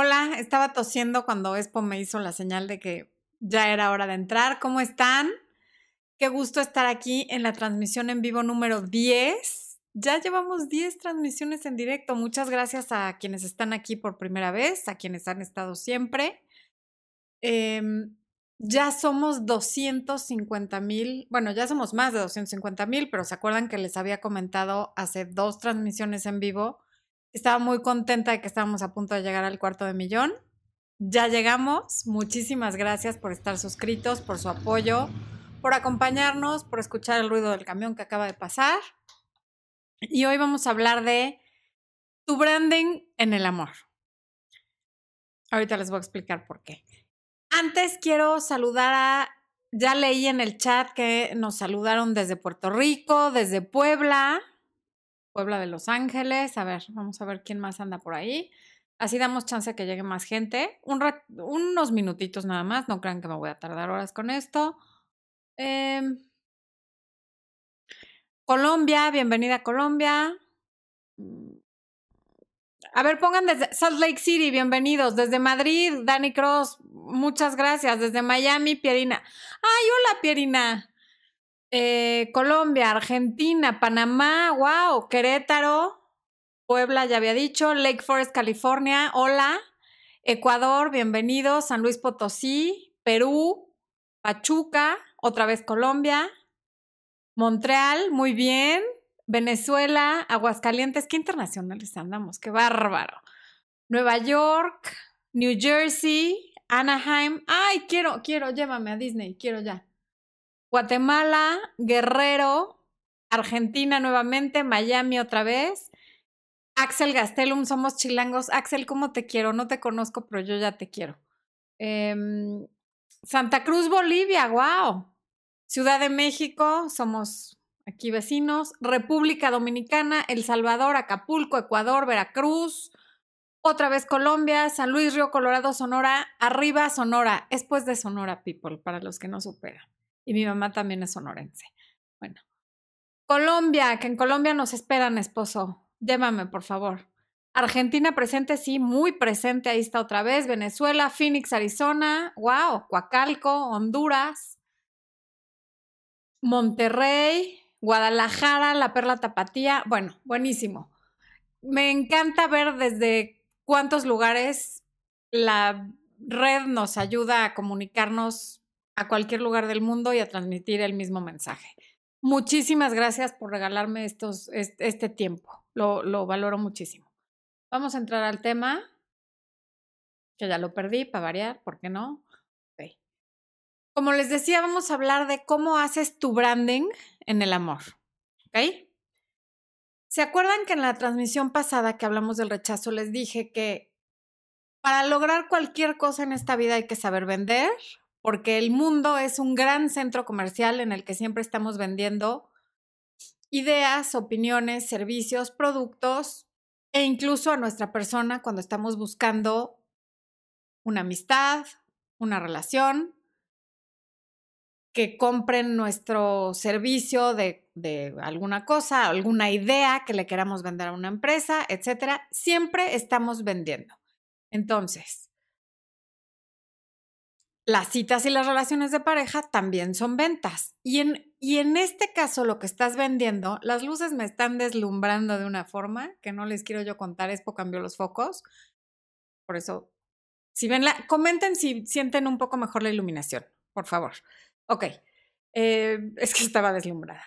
Hola, estaba tosiendo cuando Expo me hizo la señal de que ya era hora de entrar. ¿Cómo están? Qué gusto estar aquí en la transmisión en vivo número 10. Ya llevamos 10 transmisiones en directo. Muchas gracias a quienes están aquí por primera vez, a quienes han estado siempre. Em, ya somos 250 mil, bueno, ya somos más de 250 mil, pero se acuerdan que les había comentado hace dos transmisiones en vivo estaba muy contenta de que estábamos a punto de llegar al cuarto de millón. Ya llegamos. Muchísimas gracias por estar suscritos, por su apoyo, por acompañarnos, por escuchar el ruido del camión que acaba de pasar. Y hoy vamos a hablar de tu branding en el amor. Ahorita les voy a explicar por qué. Antes quiero saludar a, ya leí en el chat que nos saludaron desde Puerto Rico, desde Puebla, Puebla de Los Ángeles. A ver, vamos a ver quién más anda por ahí. Así damos chance a que llegue más gente. unos minutitos nada más. No crean que me voy a tardar horas con esto. Em, Colombia, bienvenida a Colombia. A ver, pongan desde Salt Lake City, bienvenidos. Desde Madrid, Dani Cross, muchas gracias. Desde Miami, Pierina. Ay, hola, Pierina. Eh, Colombia, Argentina, Panamá, wow, Querétaro, Puebla, ya había dicho, Lake Forest, California, hola, Ecuador, bienvenido, San Luis Potosí, Perú, Pachuca, otra vez Colombia, Montreal, muy bien, Venezuela, Aguascalientes, qué internacionales andamos, qué bárbaro. Nueva York, New Jersey, Anaheim, ay, quiero, quiero, llévame a Disney, quiero ya. Guatemala, Guerrero, Argentina nuevamente, Miami otra vez. Axel Gastelum, somos chilangos. Axel, ¿cómo te quiero? No te conozco, pero yo ya te quiero. Em, Santa Cruz, Bolivia, wow. Ciudad de México, somos aquí vecinos. República Dominicana, El Salvador, Acapulco, Ecuador, Veracruz. Otra vez Colombia, San Luis, Río Colorado, Sonora, arriba Sonora. Es pues de Sonora, people, para los que no superan y mi mamá también es sonorense. Bueno, Colombia, que en Colombia nos esperan, esposo. Llévame, por favor. Argentina presente, sí, muy presente, ahí está otra vez. Venezuela, Phoenix, Arizona, wow, Coacalco, Honduras, Monterrey, Guadalajara, La Perla Tapatía. Bueno, buenísimo. Me encanta ver desde cuántos lugares la red nos ayuda a comunicarnos a cualquier lugar del mundo y a transmitir el mismo mensaje. Muchísimas gracias por regalarme estos, este, tiempo. Lo, lo valoro muchísimo. Vamos a entrar al tema, que ya lo perdí para variar, ¿por qué no? Como les decía, vamos a hablar de cómo haces tu branding en el amor. ¿Ok? ¿Se acuerdan que en la transmisión pasada que hablamos del rechazo les dije que para lograr cualquier cosa en esta vida hay que saber vender, porque el mundo es un gran centro comercial en el que siempre estamos vendiendo ideas, opiniones, servicios, productos e incluso a nuestra persona cuando estamos buscando una amistad, una relación, que compren nuestro servicio de, de, alguna cosa, alguna idea que le queramos vender a una empresa, etcétera. Siempre estamos vendiendo. Entonces, las citas y las relaciones de pareja también son ventas. Y en, y en este caso, lo que estás vendiendo, las luces me están deslumbrando de una forma que no les quiero yo contar. Expo cambió los focos. Por eso, si ven la, comenten si sienten un poco mejor la iluminación, por favor. Ok. Eh, es que estaba deslumbrada.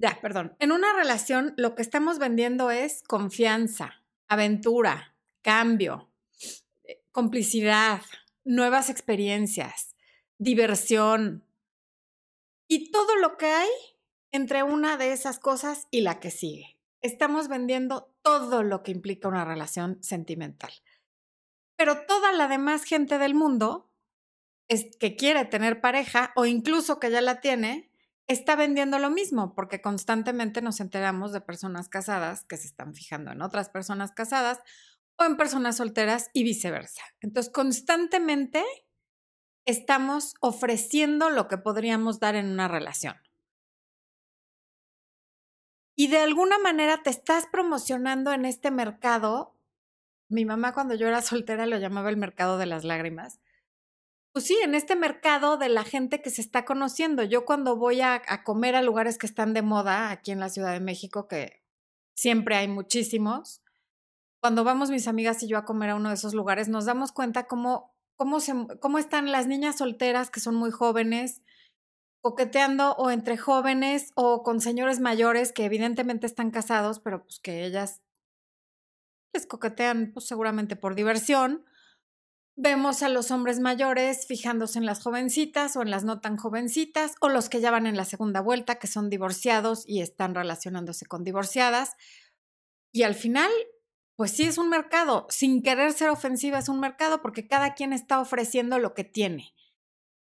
Ya, perdón. En una relación, lo que estamos vendiendo es confianza, aventura, cambio, eh, complicidad, nuevas experiencias, diversión y todo lo que hay entre una de esas cosas y la que sigue. Estamos vendiendo todo lo que implica una relación sentimental. Pero toda la demás gente del mundo es que quiere tener pareja o incluso que ya la tiene, está vendiendo lo mismo, porque constantemente nos enteramos de personas casadas que se están fijando en otras personas casadas o en personas solteras y viceversa. Entonces, constantemente estamos ofreciendo lo que podríamos dar en una relación. Y de alguna manera te estás promocionando en este mercado mi mamá cuando yo era soltera lo llamaba el mercado de las lágrimas. Pues sí, en este mercado de la gente que se está conociendo. Yo cuando voy a, a comer a lugares que están de moda aquí en la Ciudad de México, que siempre hay muchísimos, cuando vamos mis amigas y yo a comer a uno de esos lugares, nos damos cuenta cómo, cómo, se, cómo están las niñas solteras que son muy jóvenes, coqueteando o entre jóvenes o con señores mayores que evidentemente están casados, pero pues que ellas les coquetean pues seguramente por diversión. Vemos a los hombres mayores fijándose en las jovencitas o en las no tan jovencitas o los que ya van en la segunda vuelta, que son divorciados y están relacionándose con divorciadas. Y al final, pues sí es un mercado, sin querer ser ofensiva es un mercado porque cada quien está ofreciendo lo que tiene.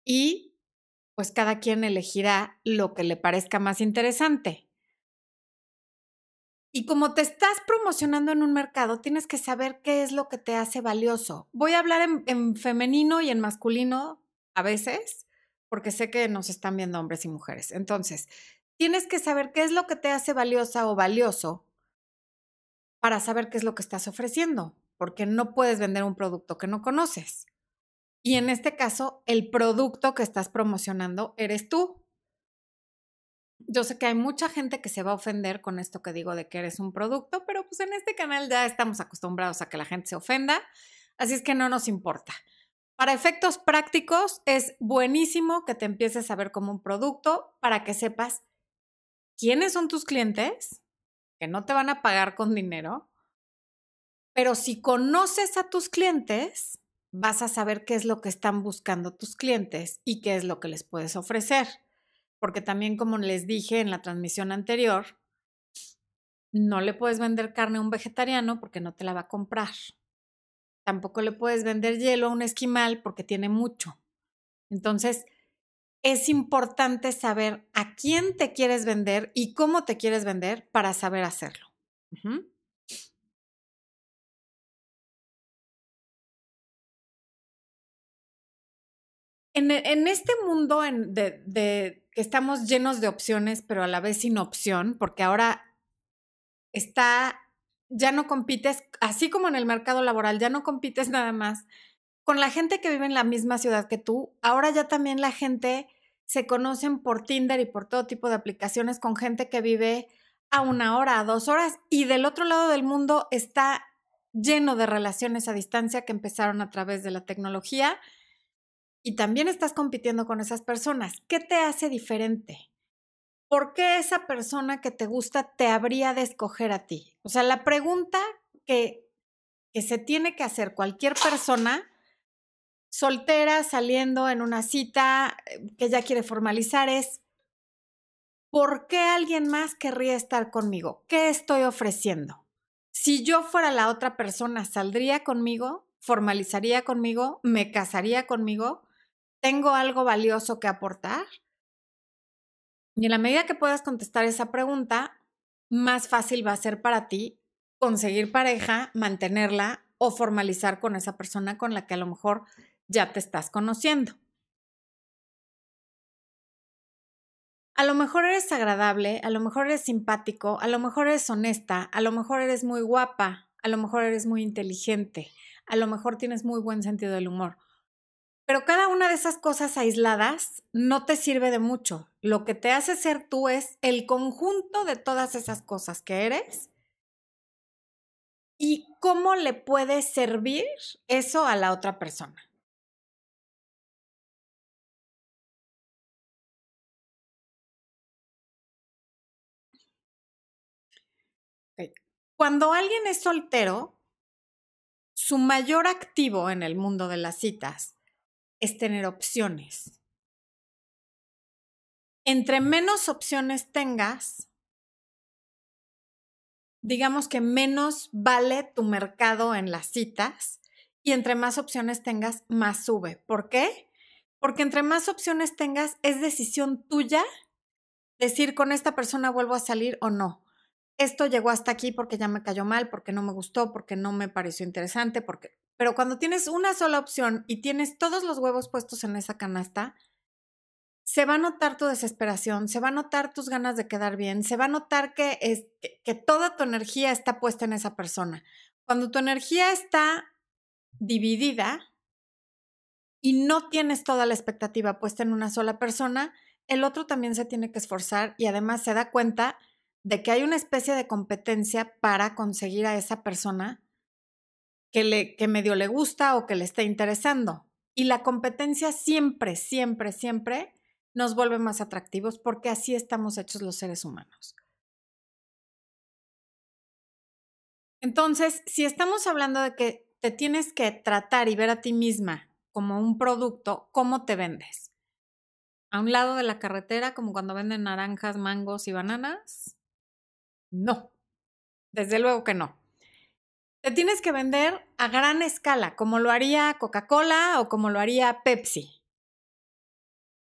Y pues cada quien elegirá lo que le parezca más interesante. Y como te estás promocionando en un mercado, tienes que saber qué es lo que te hace valioso. Voy a hablar en, femenino y en masculino a veces, porque sé que nos están viendo hombres y mujeres. Entonces, tienes que saber qué es lo que te hace valiosa o valioso para saber qué es lo que estás ofreciendo, porque no puedes vender un producto que no conoces. Y en este caso, el producto que estás promocionando eres tú. Yo sé que hay mucha gente que se va a ofender con esto que digo de que eres un producto, pero pues en este canal ya estamos acostumbrados a que la gente se ofenda, así es que no nos importa. Para efectos prácticos es buenísimo que te empieces a ver como un producto para que sepas quiénes son tus clientes, no te van a pagar con dinero, pero si conoces a tus clientes, vas a saber qué es lo que están buscando tus clientes y qué es lo que les puedes ofrecer. Porque también, como les dije en la transmisión anterior, no le puedes vender carne a un vegetariano porque no te la va a comprar. Tampoco le puedes vender hielo a un esquimal porque tiene mucho. Entonces, es importante saber a quién te quieres vender y cómo te quieres vender para saber hacerlo. E, en, este mundo de, que estamos llenos de opciones, pero a la vez sin opción, porque ahora está, ya no compites, así como en el mercado laboral, ya no compites nada más con la gente que vive en la misma ciudad que tú. Ahora ya también la gente se conocen por Tinder y por todo tipo de aplicaciones con gente que vive a una hora, a dos horas, y del otro lado del mundo está lleno de relaciones a distancia que empezaron a través de la tecnología y también estás compitiendo con esas personas. ¿Qué te hace diferente? ¿Por qué esa persona que te gusta te habría de escoger a ti? O sea, la pregunta que, que se tiene que hacer cualquier persona soltera, saliendo en una cita eh, que ya quiere formalizar es, ¿por qué alguien más querría estar conmigo? ¿Qué estoy ofreciendo? Si yo fuera la otra persona, ¿saldría conmigo? ¿Formalizaría conmigo? ¿Me casaría conmigo? ¿Tengo algo valioso que aportar? Y en la medida que puedas contestar esa pregunta, más fácil va a ser para ti conseguir pareja, mantenerla o formalizar con esa persona con la que a lo mejor ya te estás conociendo. A lo mejor eres agradable, a lo mejor eres simpático, a lo mejor eres honesta, a lo mejor eres muy guapa, a lo mejor eres muy inteligente, a lo mejor tienes muy buen sentido del humor. Pero cada una de esas cosas aisladas no te sirve de mucho. Lo que te hace ser tú es el conjunto de todas esas cosas que eres y cómo le puede servir eso a la otra persona. Cuando alguien es soltero, su mayor activo en el mundo de las citas es tener opciones. Entre menos opciones tengas, digamos que menos vale tu mercado en las citas y entre más opciones tengas, más sube. ¿Por qué? Porque entre más opciones tengas, es decisión tuya decir con esta persona vuelvo a salir o no. Esto llegó hasta aquí porque ya me cayó mal, porque no me gustó, porque no me pareció interesante, porque pero cuando tienes una sola opción y tienes todos los huevos puestos en esa canasta, se va a notar tu desesperación, se va a notar tus ganas de quedar bien, se va a notar que, es, que, toda tu energía está puesta en esa persona. Cuando tu energía está dividida y no tienes toda la expectativa puesta en una sola persona, el otro también se tiene que esforzar y además se da cuenta de que hay una especie de competencia para conseguir a esa persona que, le, que medio le gusta o que le está interesando. Y la competencia siempre, siempre, siempre nos vuelve más atractivos porque así estamos hechos los seres humanos. Entonces, si estamos hablando de que te tienes que tratar y ver a ti misma como un producto, ¿cómo te vendes? ¿A un lado de la carretera, como cuando venden naranjas, mangos y bananas? No, desde luego que no. Te tienes que vender a gran escala, como lo haría Coca-Cola o como lo haría Pepsi.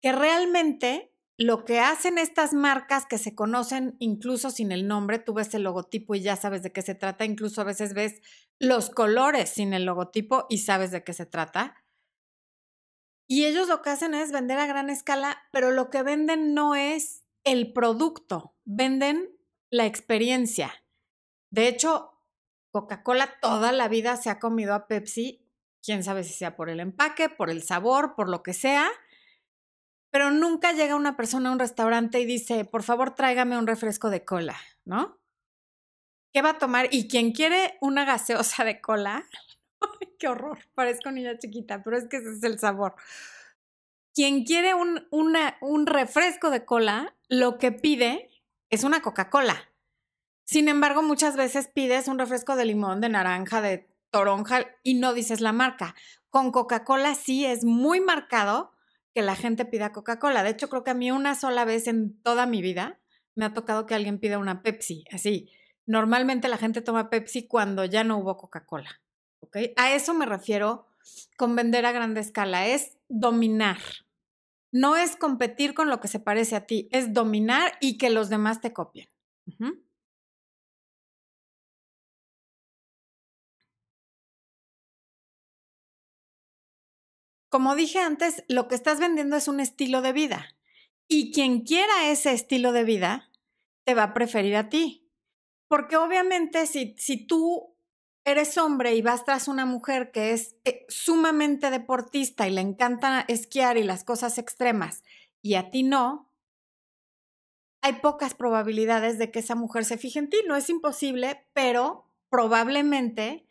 Que realmente lo que hacen estas marcas que se conocen incluso sin el nombre, tú ves el logotipo y ya sabes de qué se trata, incluso a veces ves los colores sin el logotipo y sabes de qué se trata. Y ellos lo que hacen es vender a gran escala, pero lo que venden no es el producto, venden la experiencia. De hecho, Coca-Cola toda la vida se ha comido a Pepsi, quién sabe si sea por el empaque, por el sabor, por lo que sea, pero nunca llega una persona a un restaurante y dice, por favor, tráigame un refresco de cola, ¿no? ¿Qué va a tomar? Y quien quiere una gaseosa de cola, qué horror, parezco niña chiquita, pero es que ese es el sabor. Quien quiere un, un refresco de cola, lo que pide es una Coca-Cola. Sin embargo, muchas veces pides un refresco de limón, de naranja, de toronja y no dices la marca. Con Coca-Cola sí es muy marcado que la gente pida Coca-Cola. De hecho, creo que a mí una sola vez en toda mi vida me ha tocado que alguien pida una Pepsi, así. Normalmente la gente toma Pepsi cuando ya no hubo Coca-Cola. A eso me refiero con vender a grande escala, es dominar. No es competir con lo que se parece a ti, es dominar y que los demás te copien. Como dije antes, lo que estás vendiendo es un estilo de vida. Y quien quiera ese estilo de vida, te va a preferir a ti. Porque obviamente si, si tú eres hombre y vas tras una mujer que es eh, sumamente deportista y le encanta esquiar y las cosas extremas, y a ti no, hay pocas probabilidades de que esa mujer se fije en ti. No es imposible, pero probablemente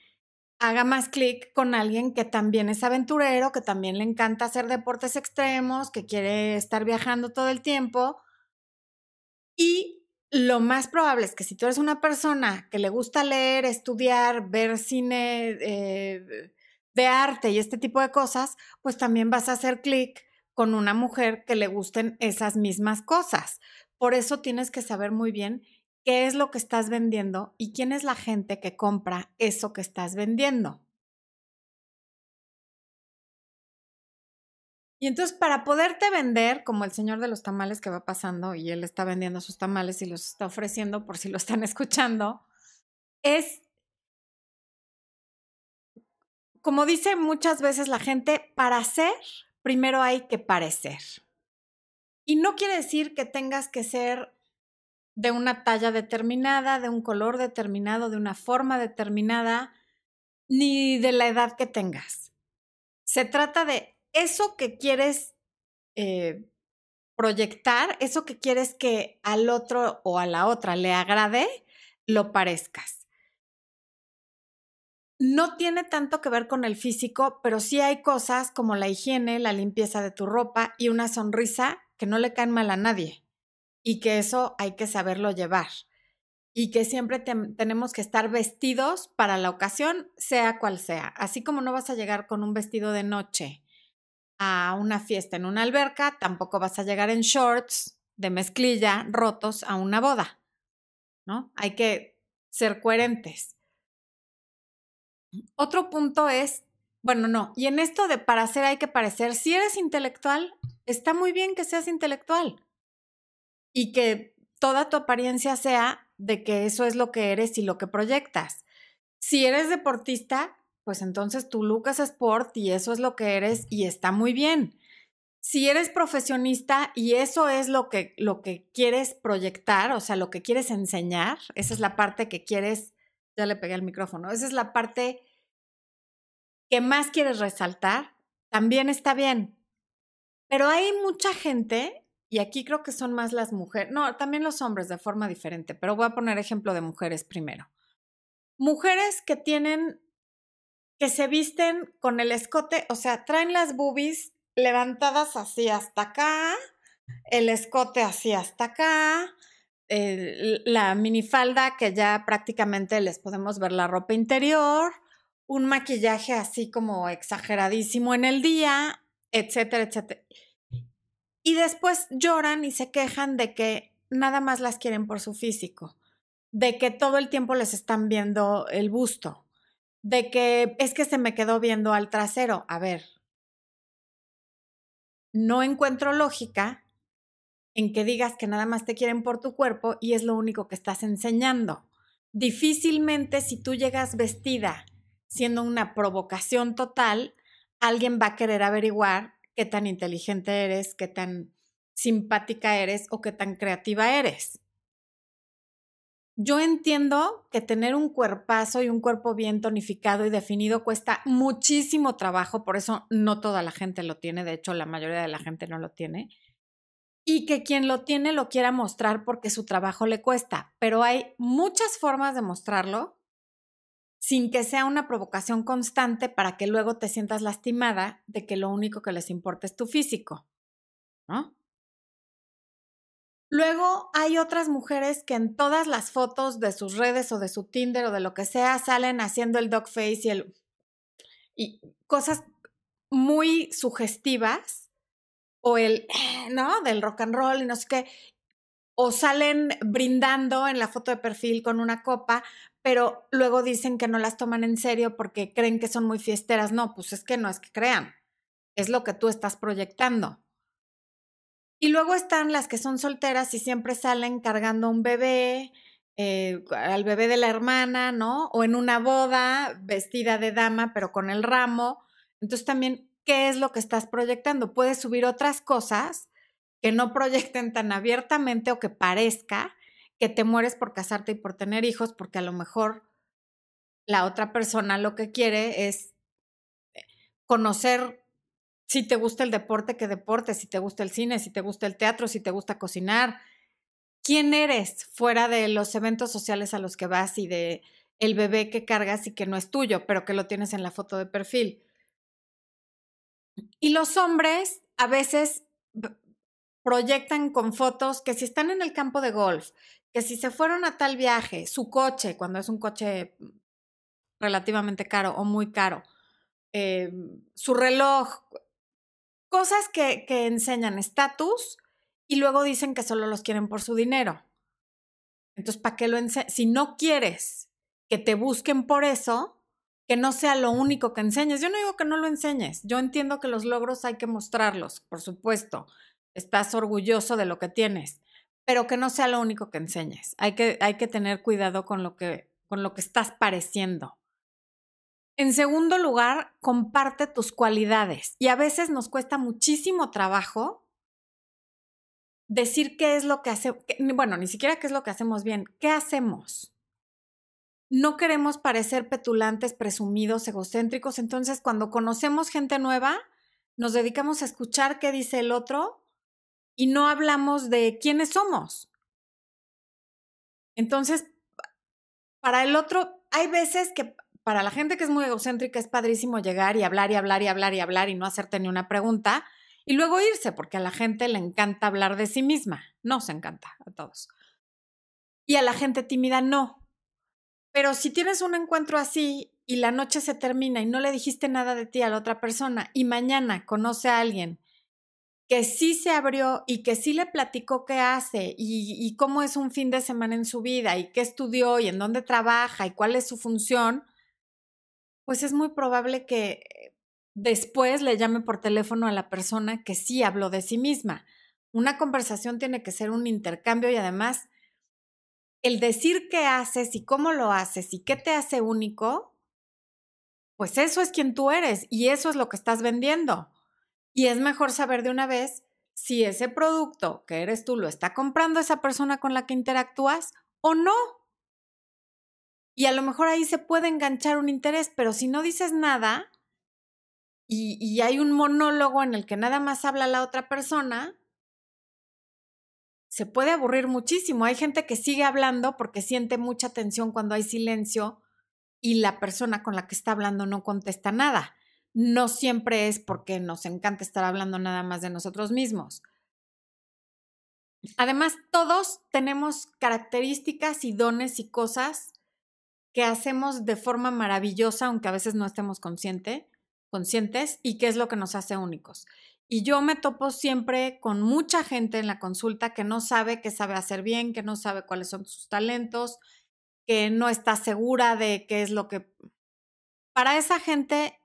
haga más clic con alguien que también es aventurero, que también le encanta hacer deportes extremos, que quiere estar viajando todo el tiempo. Y lo más probable es que si tú eres una persona que le gusta leer, estudiar, ver cine eh, de arte y este tipo de cosas, pues también vas a hacer clic con una mujer que le gusten esas mismas cosas. Por eso tienes que saber muy bien qué es lo que estás vendiendo y quién es la gente que compra eso que estás vendiendo. Y entonces para poderte vender, como el señor de los tamales que va pasando y él está vendiendo sus tamales y los está ofreciendo por si lo están escuchando, es, como dice muchas veces la gente, para ser, primero hay que parecer. Y no quiere decir que tengas que ser de una talla determinada, de un color determinado, de una forma determinada, ni de la edad que tengas. Se trata de eso que quieres eh, proyectar, eso que quieres que al otro o a la otra le agrade, lo parezcas. No tiene tanto que ver con el físico, pero sí hay cosas como la higiene, la limpieza de tu ropa y una sonrisa que no le caen mal a nadie y que eso hay que saberlo llevar y que siempre tenemos que estar vestidos para la ocasión, sea cual sea. Así como no vas a llegar con un vestido de noche a una fiesta en una alberca, tampoco vas a llegar en shorts de mezclilla rotos a una boda, ¿no? Hay que ser coherentes. Otro punto es, bueno, no, y en esto de para ser hay que parecer, si eres intelectual, está muy bien que seas intelectual y que toda tu apariencia sea de que eso es lo que eres y lo que proyectas. Si eres deportista, pues entonces tu Lucas Sport y eso es lo que eres y está muy bien. Si eres profesionista y eso es lo que, lo que quieres proyectar, o sea, lo que quieres enseñar, esa es la parte que quieres ya le pegué el micrófono, esa es la parte que más quieres resaltar, también está bien. Pero hay mucha gente, y aquí creo que son más las mujeres, no, también los hombres de forma diferente, pero voy a poner ejemplo de mujeres primero. Mujeres que tienen, que se visten con el escote, o sea, traen las boobies levantadas así hasta acá, el escote así hasta acá, la minifalda que ya prácticamente les podemos ver la ropa interior, un maquillaje así como exageradísimo en el día, etcétera, etcétera. Y después lloran y se quejan de que nada más las quieren por su físico, de que todo el tiempo les están viendo el busto, de que es que se me quedó viendo al trasero. A ver, no encuentro lógica en que digas que nada más te quieren por tu cuerpo y es lo único que estás enseñando. Difícilmente si tú llegas vestida siendo una provocación total, alguien va a querer averiguar qué tan inteligente eres, qué tan simpática eres o qué tan creativa eres. Yo entiendo que tener un cuerpazo y un cuerpo bien tonificado y definido cuesta muchísimo trabajo, por eso no toda la gente lo tiene, de hecho la mayoría de la gente no lo tiene, y que quien lo tiene lo quiera mostrar porque su trabajo le cuesta, pero hay muchas formas de mostrarlo sin que sea una provocación constante para que luego te sientas lastimada de que lo único que les importa es tu físico, ¿no? Luego hay otras mujeres que en todas las fotos de sus redes o de su Tinder o de lo que sea salen haciendo el dog face y el y cosas muy sugestivas o el, ¿no? Del rock and roll y no sé qué. O salen brindando en la foto de perfil con una copa, pero luego dicen que no las toman en serio porque creen que son muy fiesteras. No, pues es que no es que crean, es lo que tú estás proyectando. Y luego están las que son solteras y siempre salen cargando un bebé, eh, al bebé de la hermana, ¿no? O en una boda, vestida de dama, pero con el ramo. Entonces también, ¿qué es lo que estás proyectando? Puedes subir otras cosas que no proyecten tan abiertamente o que parezca que te mueres por casarte y por tener hijos, porque a lo mejor la otra persona lo que quiere es eh, conocer si te gusta el deporte, qué deporte, si te gusta el cine, si te gusta el teatro, si te gusta cocinar. ¿Quién eres fuera de los eventos sociales a los que vas y de el bebé que cargas y que no es tuyo, pero que lo tienes en la foto de perfil? Y los hombres a veces proyectan con fotos que si están en el campo de golf, que si se fueron a tal viaje, su coche, cuando es un coche relativamente caro o muy caro, eh, su reloj, cosas que, enseñan estatus y luego dicen que solo los quieren por su dinero. Entonces, ¿para qué lo enseñas? Si no quieres que te busquen por eso, que no sea lo único que enseñes. Yo no digo que no lo enseñes. Yo entiendo que los logros hay que mostrarlos, por supuesto. Estás orgulloso de lo que tienes, pero que no sea lo único que enseñes. Hay que, hay que tener cuidado con lo que, con lo que estás pareciendo. En segundo lugar, comparte tus cualidades. Y a veces nos cuesta muchísimo trabajo decir qué es lo que hacemos, bueno, ni siquiera qué es lo que hacemos bien, qué hacemos. No queremos parecer petulantes, presumidos, egocéntricos, entonces cuando conocemos gente nueva, nos dedicamos a escuchar qué dice el otro y no hablamos de quiénes somos. Entonces, para el otro, hay veces que para la gente que es muy egocéntrica es padrísimo llegar y hablar y hablar y hablar y hablar y no hacerte ni una pregunta y luego irse, porque a la gente le encanta hablar de sí misma. Nos encanta a todos. Y a la gente tímida no. Pero si tienes un encuentro así y la noche se termina y no le dijiste nada de ti a la otra persona y mañana conoce a alguien que sí se abrió y que sí le platicó qué hace y, y, cómo es un fin de semana en su vida y qué estudió y en dónde trabaja y cuál es su función, pues es muy probable que después le llame por teléfono a la persona que sí habló de sí misma. Una conversación tiene que ser un intercambio y además el decir qué haces y cómo lo haces y qué te hace único, pues eso es quien tú eres y eso es lo que estás vendiendo. Y es mejor saber de una vez si ese producto que eres tú lo está comprando esa persona con la que interactúas o no. Y a lo mejor ahí se puede enganchar un interés, pero si no dices nada y, y hay un monólogo en el que nada más habla la otra persona, se puede aburrir muchísimo. Hay gente que sigue hablando porque siente mucha tensión cuando hay silencio y la persona con la que está hablando no contesta nada. No siempre es porque nos encanta estar hablando nada más de nosotros mismos. Además, todos tenemos características y dones y cosas que hacemos de forma maravillosa, aunque a veces no estemos consciente, conscientes, y qué es lo que nos hace únicos. Y yo me topo siempre con mucha gente en la consulta que no sabe qué sabe hacer bien, que no sabe cuáles son sus talentos, que no está segura de qué es lo que... Para esa gente,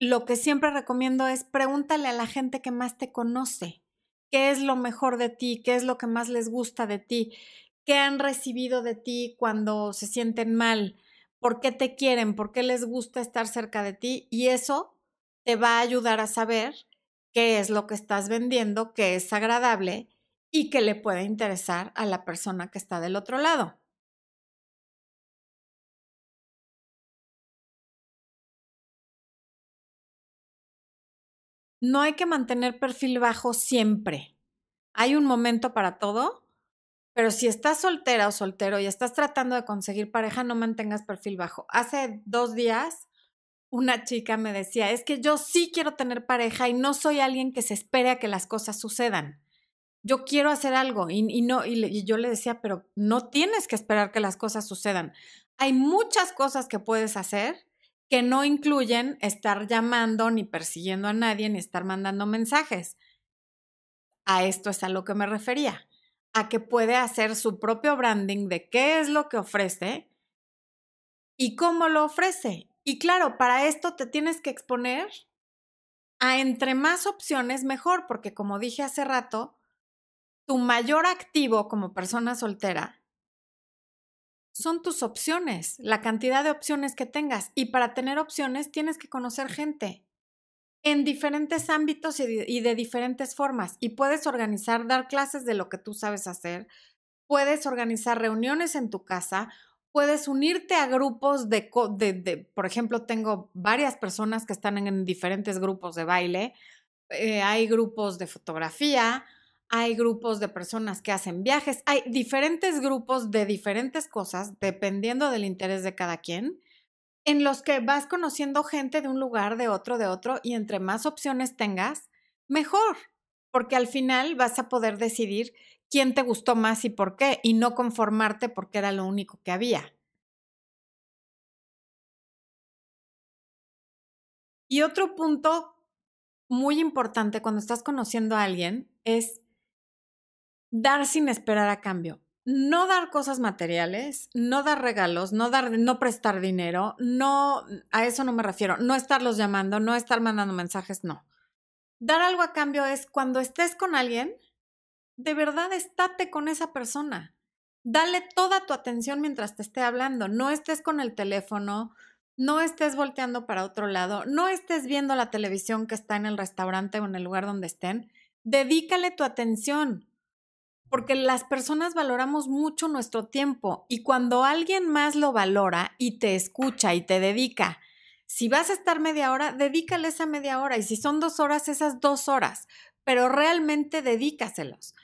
lo que siempre recomiendo es pregúntale a la gente que más te conoce, qué es lo mejor de ti, qué es lo que más les gusta de ti, qué han recibido de ti cuando se sienten mal, por qué te quieren, por qué les gusta estar cerca de ti y eso te va a ayudar a saber qué es lo que estás vendiendo, que es agradable y que le puede interesar a la persona que está del otro lado. No hay que mantener perfil bajo siempre. Hay un momento para todo, pero si estás soltera o soltero y estás tratando de conseguir pareja, no mantengas perfil bajo. Hace dos días una chica me decía, es que yo sí quiero tener pareja y no soy alguien que se espere a que las cosas sucedan. Yo quiero hacer algo y, no, y, yo le decía, pero no tienes que esperar que las cosas sucedan. Hay muchas cosas que puedes hacer que no incluyen estar llamando ni persiguiendo a nadie ni estar mandando mensajes. A esto es a lo que me refería, a que puede hacer su propio branding de qué es lo que ofrece y cómo lo ofrece y claro, para esto te tienes que exponer a entre más opciones mejor, porque como dije hace rato, tu mayor activo como persona soltera son tus opciones, la cantidad de opciones que tengas. Y para tener opciones tienes que conocer gente en diferentes ámbitos y de, de, diferentes formas. Y puedes organizar, dar clases de lo que tú sabes hacer, puedes organizar reuniones en tu casa puedes unirte a grupos de, de, por ejemplo, tengo varias personas que están en, diferentes grupos de baile, eh, hay grupos de fotografía, hay grupos de personas que hacen viajes, hay diferentes grupos de diferentes cosas, dependiendo del interés de cada quien, en los que vas conociendo gente de un lugar, de otro, de otro, y entre más opciones tengas, mejor, porque al final vas a poder decidir quién te gustó más y por qué, y no conformarte porque era lo único que había. Y otro punto muy importante cuando estás conociendo a alguien es dar sin esperar a cambio. No dar cosas materiales, no dar regalos, no dar, no prestar dinero, no, a eso no me refiero, no estarlos llamando, no estar mandando mensajes, no. Dar algo a cambio es cuando estés con alguien, de verdad estate con esa persona. Dale toda tu atención mientras te esté hablando. No estés con el teléfono, no estés volteando para otro lado, no estés viendo la televisión que está en el restaurante o en el lugar donde estén. Dedícale tu atención, porque las personas valoramos mucho nuestro tiempo y cuando alguien más lo valora y te escucha y te dedica, si vas a estar media hora, dedícale esa media hora y si son dos horas, esas dos horas, pero realmente dedícaselos.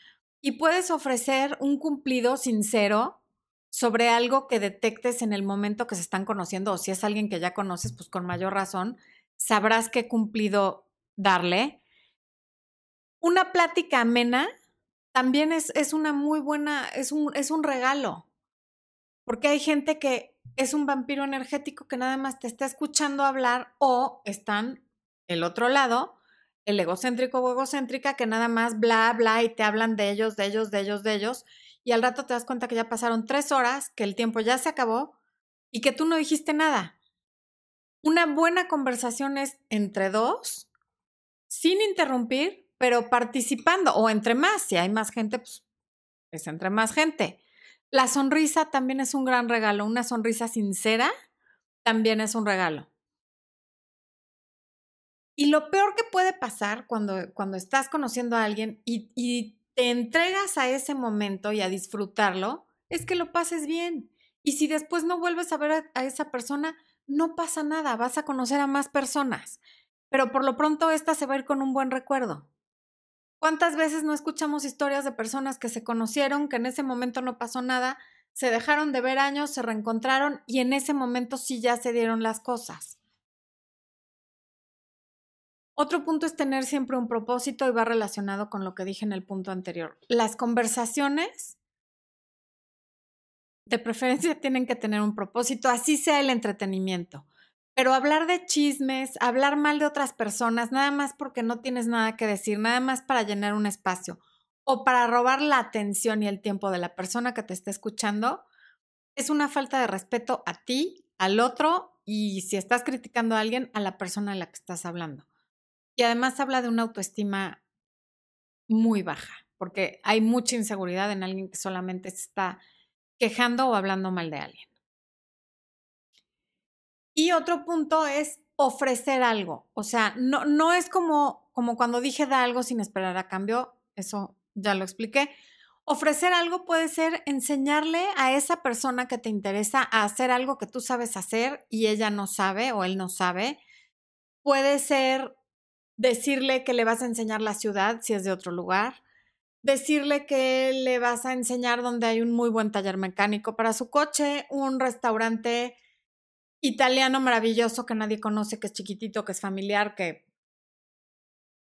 Y puedes ofrecer un cumplido sincero sobre algo que detectes en el momento que se están conociendo, o si es alguien que ya conoces, pues con mayor razón, sabrás qué cumplido darle. Una plática amena también es, es una muy buena, es un, es un regalo, porque hay gente que es un vampiro energético que nada más te está escuchando hablar o están el otro lado el egocéntrico o egocéntrica que nada más bla, bla y te hablan de ellos, de ellos, de ellos, de ellos. Y al rato te das cuenta que ya pasaron tres horas, que el tiempo ya se acabó y que tú no dijiste nada. Una buena conversación es entre dos, sin interrumpir, pero participando, o entre más, si hay más gente, pues es entre más gente. La sonrisa también es un gran regalo, una sonrisa sincera también es un regalo. Y lo peor que puede pasar cuando, cuando estás conociendo a alguien y, y te entregas a ese momento y a disfrutarlo, es que lo pases bien. Y si después no vuelves a ver a, esa persona, no pasa nada, vas a conocer a más personas. Pero por lo pronto esta se va a ir con un buen recuerdo. ¿Cuántas veces no escuchamos historias de personas que se conocieron, que en ese momento no pasó nada, se dejaron de ver años, se reencontraron y en ese momento sí ya se dieron las cosas? Otro punto es tener siempre un propósito y va relacionado con lo que dije en el punto anterior. Las conversaciones de preferencia tienen que tener un propósito, así sea el entretenimiento. Pero hablar de chismes, hablar mal de otras personas, nada más porque no tienes nada que decir, nada más para llenar un espacio o para robar la atención y el tiempo de la persona que te está escuchando, es una falta de respeto a ti, al otro y si estás criticando a alguien, a la persona a la que estás hablando. Y además habla de una autoestima muy baja, porque hay mucha inseguridad en alguien que solamente se está quejando o hablando mal de alguien. Y otro punto es ofrecer algo. O sea, no, no es como, como cuando dije da algo sin esperar a cambio, eso ya lo expliqué. Ofrecer algo puede ser enseñarle a esa persona que te interesa a hacer algo que tú sabes hacer y ella no sabe o él no sabe. Puede ser decirle que le vas a enseñar la ciudad si es de otro lugar, decirle que le vas a enseñar donde hay un muy buen taller mecánico para su coche, un restaurante italiano maravilloso que nadie conoce, que es chiquitito, que es familiar, que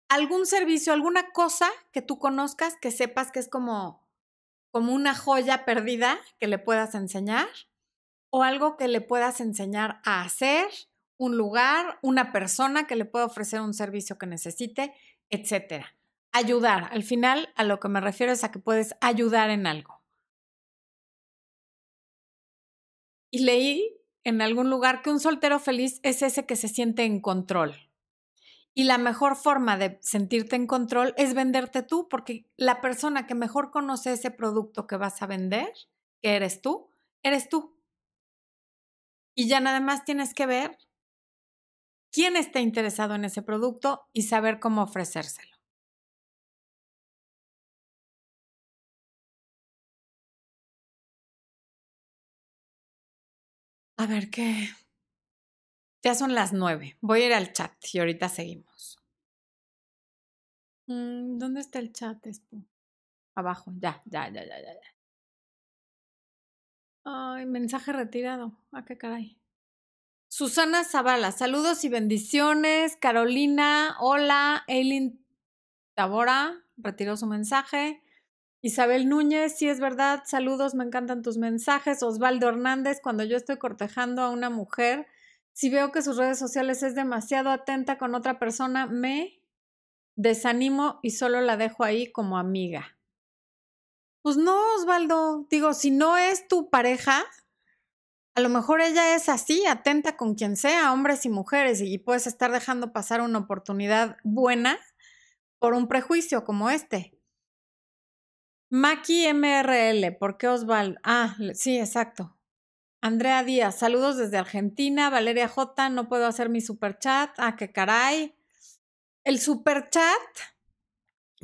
algún servicio, alguna cosa que tú conozcas, que sepas que es como como una joya perdida que le puedas enseñar o algo que le puedas enseñar a hacer un lugar, una persona que le pueda ofrecer un servicio que necesite, etcétera. Ayudar. Al final, a lo que me refiero es a que puedes ayudar en algo. Y leí en algún lugar que un soltero feliz es ese que se siente en control. Y la mejor forma de sentirte en control es venderte tú, porque la persona que mejor conoce ese producto que vas a vender, que eres tú, eres tú. Y ya nada más tienes que ver quién está interesado en ese producto y saber cómo ofrecérselo. A ver qué. Ya son las nueve. Voy a ir al chat y ahorita seguimos. Mm, ¿Dónde está el chat, Abajo, ya, ya, ya, ya, ya. Ay, mensaje retirado. ¿A ah, qué caray? Susana Zavala, saludos y bendiciones. Carolina, hola. Eileen Tabora, retiró su mensaje. Isabel Núñez, sí es verdad, saludos, me encantan tus mensajes. Osvaldo Hernández, cuando yo estoy cortejando a una mujer, si veo que sus redes sociales es demasiado atenta con otra persona, me desanimo y solo la dejo ahí como amiga. Pues no, Osvaldo, digo, si no es tu pareja, a lo mejor ella es así, atenta con quien sea, hombres y mujeres, y puedes estar dejando pasar una oportunidad buena por un prejuicio como este. Maki MRL, ¿por qué Osvaldo? Ah, sí, exacto. Andrea Díaz, saludos desde Argentina. Valeria J, no puedo hacer mi super chat. Ah, qué caray. El super chat,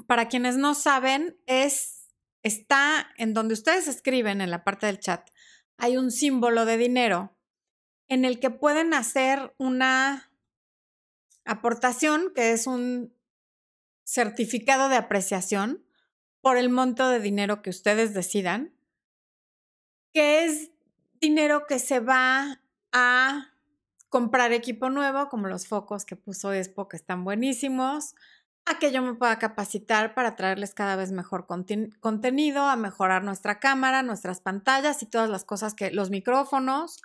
para quienes no saben, es, está en donde ustedes escriben en la parte del chat hay un símbolo de dinero en el que pueden hacer una aportación, que es un certificado de apreciación por el monto de dinero que ustedes decidan, que es dinero que se va a comprar equipo nuevo, como los focos que puso Expo, que están buenísimos, a que yo me pueda capacitar para traerles cada vez mejor contenido, a mejorar nuestra cámara, nuestras pantallas y todas las cosas que los micrófonos,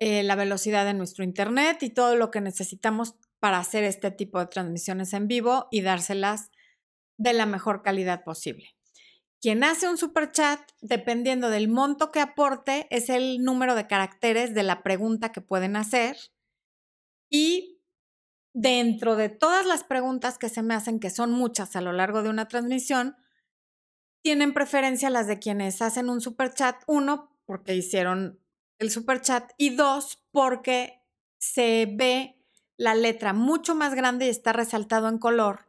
eh, la velocidad de nuestro internet y todo lo que necesitamos para hacer este tipo de transmisiones en vivo y dárselas de la mejor calidad posible. Quien hace un super chat, dependiendo del monto que aporte, es el número de caracteres de la pregunta que pueden hacer y dentro de todas las preguntas que se me hacen, que son muchas a lo largo de una transmisión, tienen preferencia las de quienes hacen un super chat, uno, porque hicieron el super chat, y dos, porque se ve la letra mucho más grande y está resaltado en color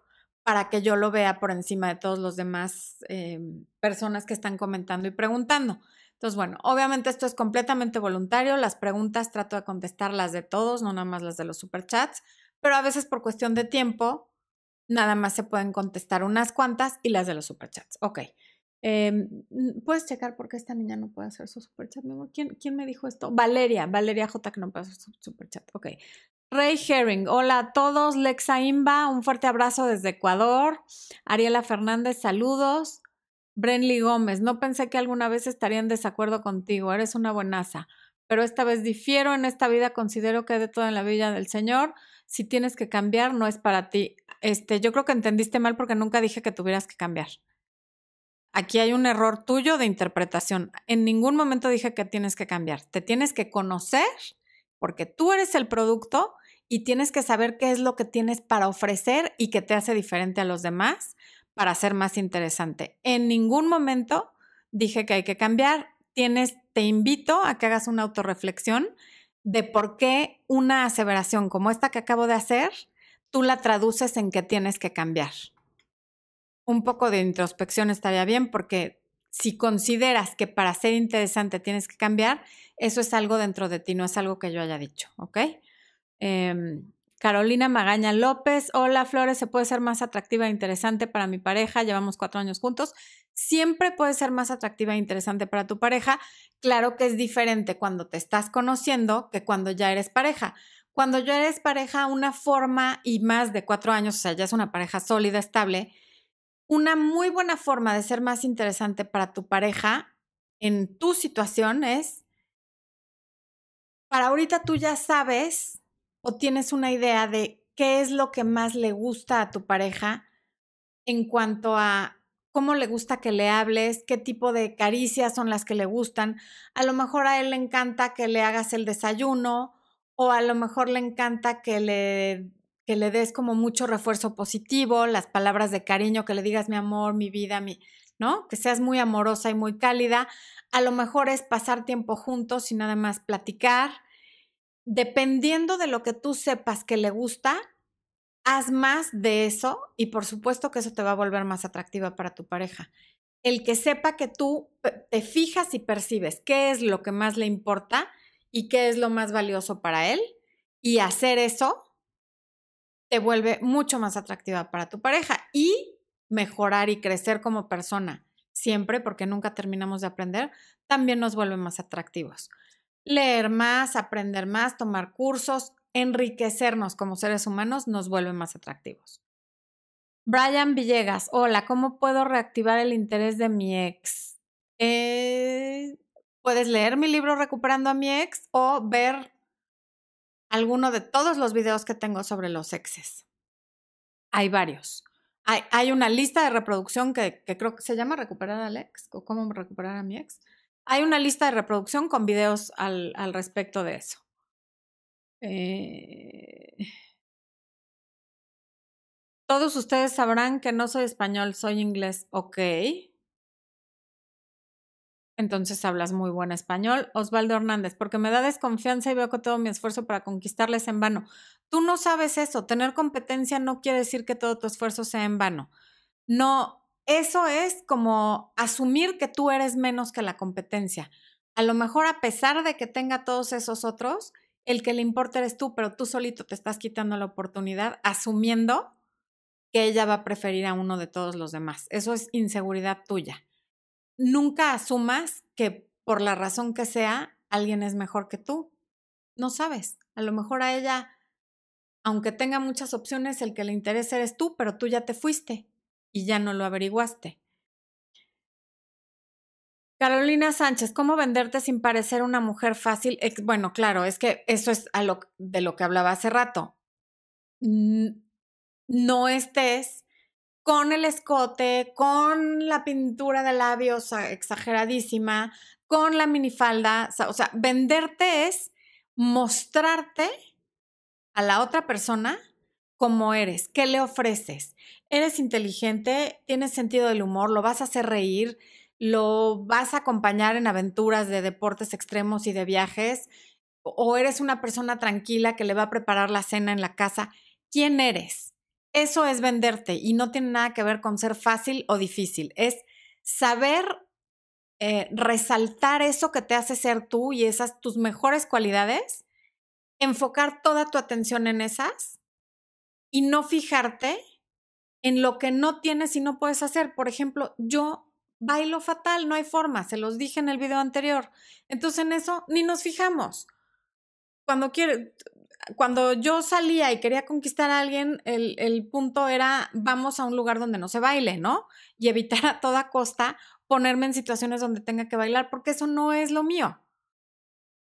para que yo lo vea por encima de todos los demás eh, personas que están comentando y preguntando. Entonces, bueno, obviamente esto es completamente voluntario. Las preguntas trato de contestarlas de todos, no nada más las de los superchats, pero a veces por cuestión de tiempo, nada más se pueden contestar unas cuantas y las de los superchats. Ok. Em, ¿Puedes checar por qué esta niña no puede hacer su superchat, mi amor? ¿Quién, ¿Quién me dijo esto? Valeria, Valeria J, que no puede hacer su superchat. Ok. Ray Herring, hola a todos. Lexa Imba, un fuerte abrazo desde Ecuador. Ariela Fernández, saludos. Brenly Gómez, no pensé que alguna vez estaría en desacuerdo contigo, eres una buenaza, pero esta vez difiero, en esta vida considero que de todo en la vida del Señor, si tienes que cambiar, no es para ti. Este, yo creo que entendiste mal porque nunca dije que tuvieras que cambiar. Aquí hay un error tuyo de interpretación. En ningún momento dije que tienes que cambiar. Te tienes que conocer porque tú eres el producto y tienes que saber qué es lo que tienes para ofrecer y que te hace diferente a los demás para ser más interesante. En ningún momento dije que hay que cambiar. Tienes, te invito a que hagas una autorreflexión de por qué una aseveración como esta que acabo de hacer, tú la traduces en que tienes que cambiar. Un poco de introspección estaría bien porque si consideras que para ser interesante tienes que cambiar, eso es algo dentro de ti, no es algo que yo haya dicho, ¿ok? Em, Carolina Magaña López, hola Flores, ¿se puede ser más atractiva e interesante para mi pareja? Llevamos cuatro años juntos. Siempre puede ser más atractiva e interesante para tu pareja. Claro que es diferente cuando te estás conociendo que cuando ya eres pareja. Cuando ya eres pareja, una forma y más de cuatro años, o sea, ya es una pareja sólida, estable, una muy buena forma de ser más interesante para tu pareja en tu situación es, para ahorita tú ya sabes o tienes una idea de qué es lo que más le gusta a tu pareja en cuanto a cómo le gusta que le hables, qué tipo de caricias son las que le gustan. A lo mejor a él le encanta que le hagas el desayuno o a lo mejor le encanta que le, que le des como mucho refuerzo positivo, las palabras de cariño, que le digas mi amor, mi vida, mi, ¿no? Que seas muy amorosa y muy cálida. A lo mejor es pasar tiempo juntos y nada más platicar dependiendo de lo que tú sepas que le gusta, haz más de eso y por supuesto que eso te va a volver más atractiva para tu pareja. El que sepa que tú te fijas y percibes qué es lo que más le importa y qué es lo más valioso para él y hacer eso te vuelve mucho más atractiva para tu pareja y mejorar y crecer como persona siempre, porque nunca terminamos de aprender, también nos vuelve más atractivos leer más, aprender más, tomar cursos, enriquecernos como seres humanos nos vuelve más atractivos. Brian Villegas, hola, ¿cómo puedo reactivar el interés de mi ex? Eh, puedes leer mi libro Recuperando a mi ex o ver alguno de todos los videos que tengo sobre los exes. Hay varios. Hay, una lista de reproducción que, creo que se llama Recuperar al ex o cómo recuperar a mi ex. Hay una lista de reproducción con videos al, al respecto de eso. Eh... Todos ustedes sabrán que no soy español, soy inglés. Ok. Entonces hablas muy buen español. Osvaldo Hernández, porque me da desconfianza y veo que todo mi esfuerzo para conquistarles en vano. Tú no sabes eso. Tener competencia no quiere decir que todo tu esfuerzo sea en vano. No, eso es como asumir que tú eres menos que la competencia. A lo mejor a pesar de que tenga todos esos otros, el que le importa eres tú, pero tú solito te estás quitando la oportunidad asumiendo que ella va a preferir a uno de todos los demás. Eso es inseguridad tuya. Nunca asumas que por la razón que sea, alguien es mejor que tú. No sabes. A lo mejor a ella, aunque tenga muchas opciones, el que le interesa eres tú, pero tú ya te fuiste y ya no lo averiguaste. Carolina Sánchez, ¿cómo venderte sin parecer una mujer fácil? Bueno, claro, es que eso es a lo, de lo que hablaba hace rato. No estés con el escote, con la pintura de labios exageradísima, con la minifalda. O sea, venderte es mostrarte a la otra persona como eres, qué le ofreces. Eres inteligente, tienes sentido del humor, lo vas a hacer reír, lo vas a acompañar en aventuras de deportes extremos y de viajes, o eres una persona tranquila que le va a preparar la cena en la casa. ¿Quién eres? Eso es venderte y no tiene nada que ver con ser fácil o difícil. Es saber eh, resaltar eso que te hace ser tú y esas tus mejores cualidades, enfocar toda tu atención en esas y no fijarte en lo que no tienes y no puedes hacer. Por ejemplo, yo bailo fatal, no hay forma, se los dije en el video anterior. Entonces en eso ni nos fijamos. Cuando quiere, cuando yo salía y quería conquistar a alguien, el, punto era vamos a un lugar donde no se baile, ¿no? Y evitar a toda costa ponerme en situaciones donde tenga que bailar, porque eso no es lo mío.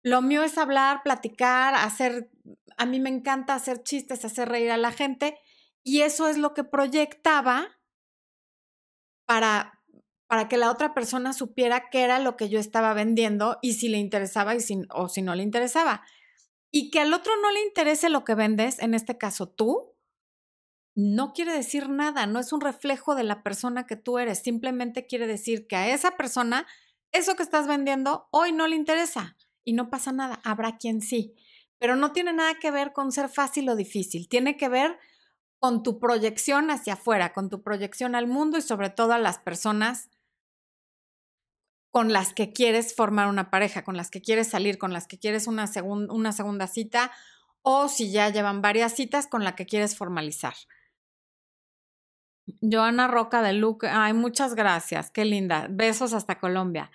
Lo mío es hablar, platicar, hacer, a mí me encanta hacer chistes, hacer reír a la gente, y eso es lo que proyectaba para, para que la otra persona supiera qué era lo que yo estaba vendiendo y si le interesaba y o si no le interesaba. Y que al otro no le interese lo que vendes, en este caso tú, no quiere decir nada, no es un reflejo de la persona que tú eres, simplemente quiere decir que a esa persona eso que estás vendiendo hoy no le interesa y no pasa nada, habrá quien sí, pero no tiene nada que ver con ser fácil o difícil, tiene que ver con tu proyección hacia afuera, con tu proyección al mundo y sobre todo a las personas con las que quieres formar una pareja, con las que quieres salir, con las que quieres una, una segunda cita o si ya llevan varias citas con la que quieres formalizar. Joana Roca de Luke, ay, muchas gracias, qué linda. Besos hasta Colombia.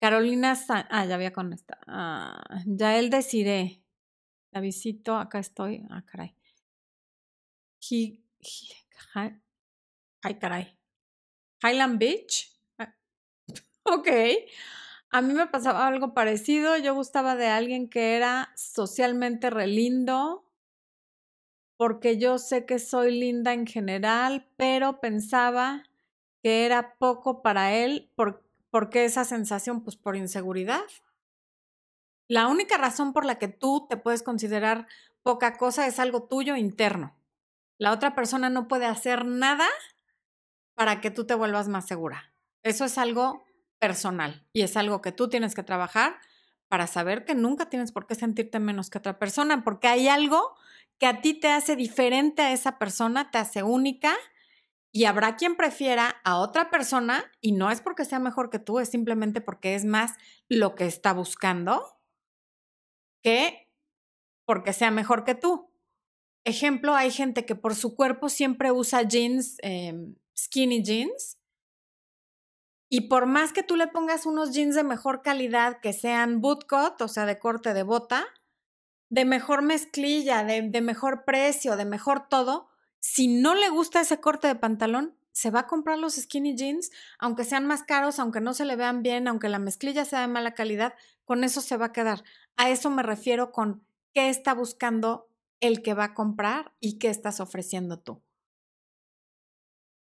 Carolina, ah, ya había con esta. Ah, ya él deciré. La visito, acá estoy. Ah, caray. ay, caray. Highland Beach. Ok. A mí me pasaba algo parecido. Yo gustaba de alguien que era socialmente relindo, porque yo sé que soy linda en general, pero pensaba que era poco para él por, porque esa sensación, pues por inseguridad. La única razón por la que tú te puedes considerar poca cosa es algo tuyo interno. La otra persona no puede hacer nada para que tú te vuelvas más segura. Eso es algo personal y es algo que tú tienes que trabajar para saber que nunca tienes por qué sentirte menos que otra persona, porque hay algo que a ti te hace diferente a esa persona, te hace única y habrá quien prefiera a otra persona y no es porque sea mejor que tú, es simplemente porque es más lo que está buscando que porque sea mejor que tú. Ejemplo, hay gente que por su cuerpo siempre usa jeans, em, skinny jeans, y por más que tú le pongas unos jeans de mejor calidad que sean bootcut, o sea, de corte de bota, de mejor mezclilla, de, mejor precio, de mejor todo, si no le gusta ese corte de pantalón, se va a comprar los skinny jeans, aunque sean más caros, aunque no se le vean bien, aunque la mezclilla sea de mala calidad, con eso se va a quedar. A eso me refiero con qué está buscando el que va a comprar y qué estás ofreciendo tú.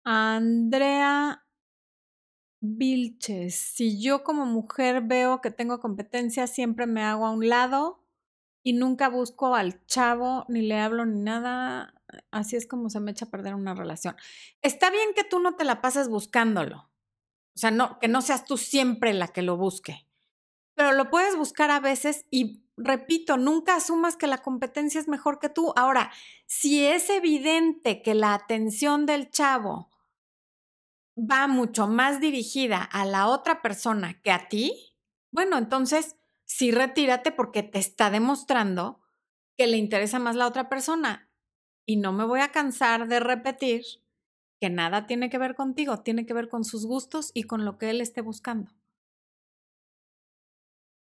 Andrea Vilches, si yo como mujer veo que tengo competencia, siempre me hago a un lado y nunca busco al chavo, ni le hablo ni nada. Así es como se me echa a perder una relación. Está bien que tú no te la pases buscándolo. O sea, no, que no seas tú siempre la que lo busque. Pero lo puedes buscar a veces y, repito, nunca asumas que la competencia es mejor que tú. Ahora, si es evidente que la atención del chavo va mucho más dirigida a la otra persona que a ti, bueno, entonces sí retírate porque te está demostrando que le interesa más la otra persona. Y no me voy a cansar de repetir que nada tiene que ver contigo, tiene que ver con sus gustos y con lo que él esté buscando.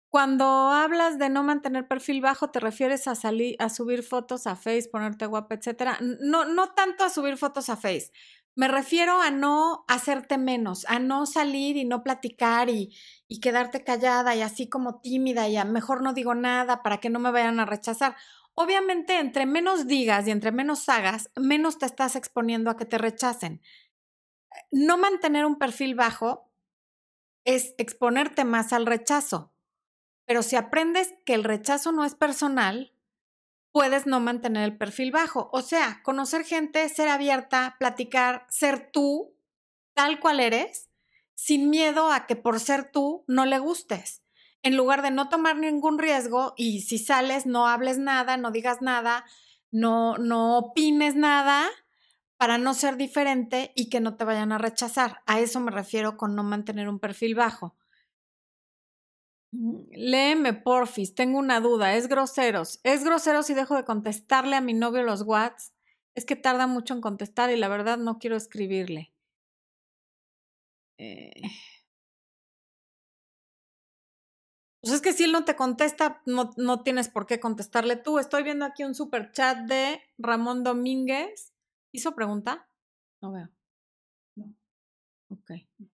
Cuando hablas de no mantener perfil bajo, ¿te refieres a salir, a subir fotos a Face, ponerte guapa, etcétera? No, no tanto a subir fotos a Face. Me refiero a no hacerte menos, a no salir y no platicar y, y quedarte callada y así como tímida y a mejor no digo nada para que no me vayan a rechazar. Obviamente, entre menos digas y entre menos hagas, menos te estás exponiendo a que te rechacen. No mantener un perfil bajo es exponerte más al rechazo. Pero si aprendes que el rechazo no es personal, puedes no mantener el perfil bajo. O sea, conocer gente, ser abierta, platicar, ser tú, tal cual eres, sin miedo a que por ser tú no le gustes. En lugar de no tomar ningún riesgo y si sales no hables nada, no digas nada, no, no opines nada para no ser diferente y que no te vayan a rechazar. A eso me refiero con no mantener un perfil bajo. Mm, léeme, porfis, tengo una duda. Es groseros. Es grosero si dejo de contestarle a mi novio los whats. Es que tarda mucho en contestar y la verdad no quiero escribirle. Eh... Pues es que si él no te contesta, no, no tienes por qué contestarle tú. Estoy viendo aquí un super chat de Ramón Domínguez. ¿Hizo pregunta? No veo. No. Ok. Ok,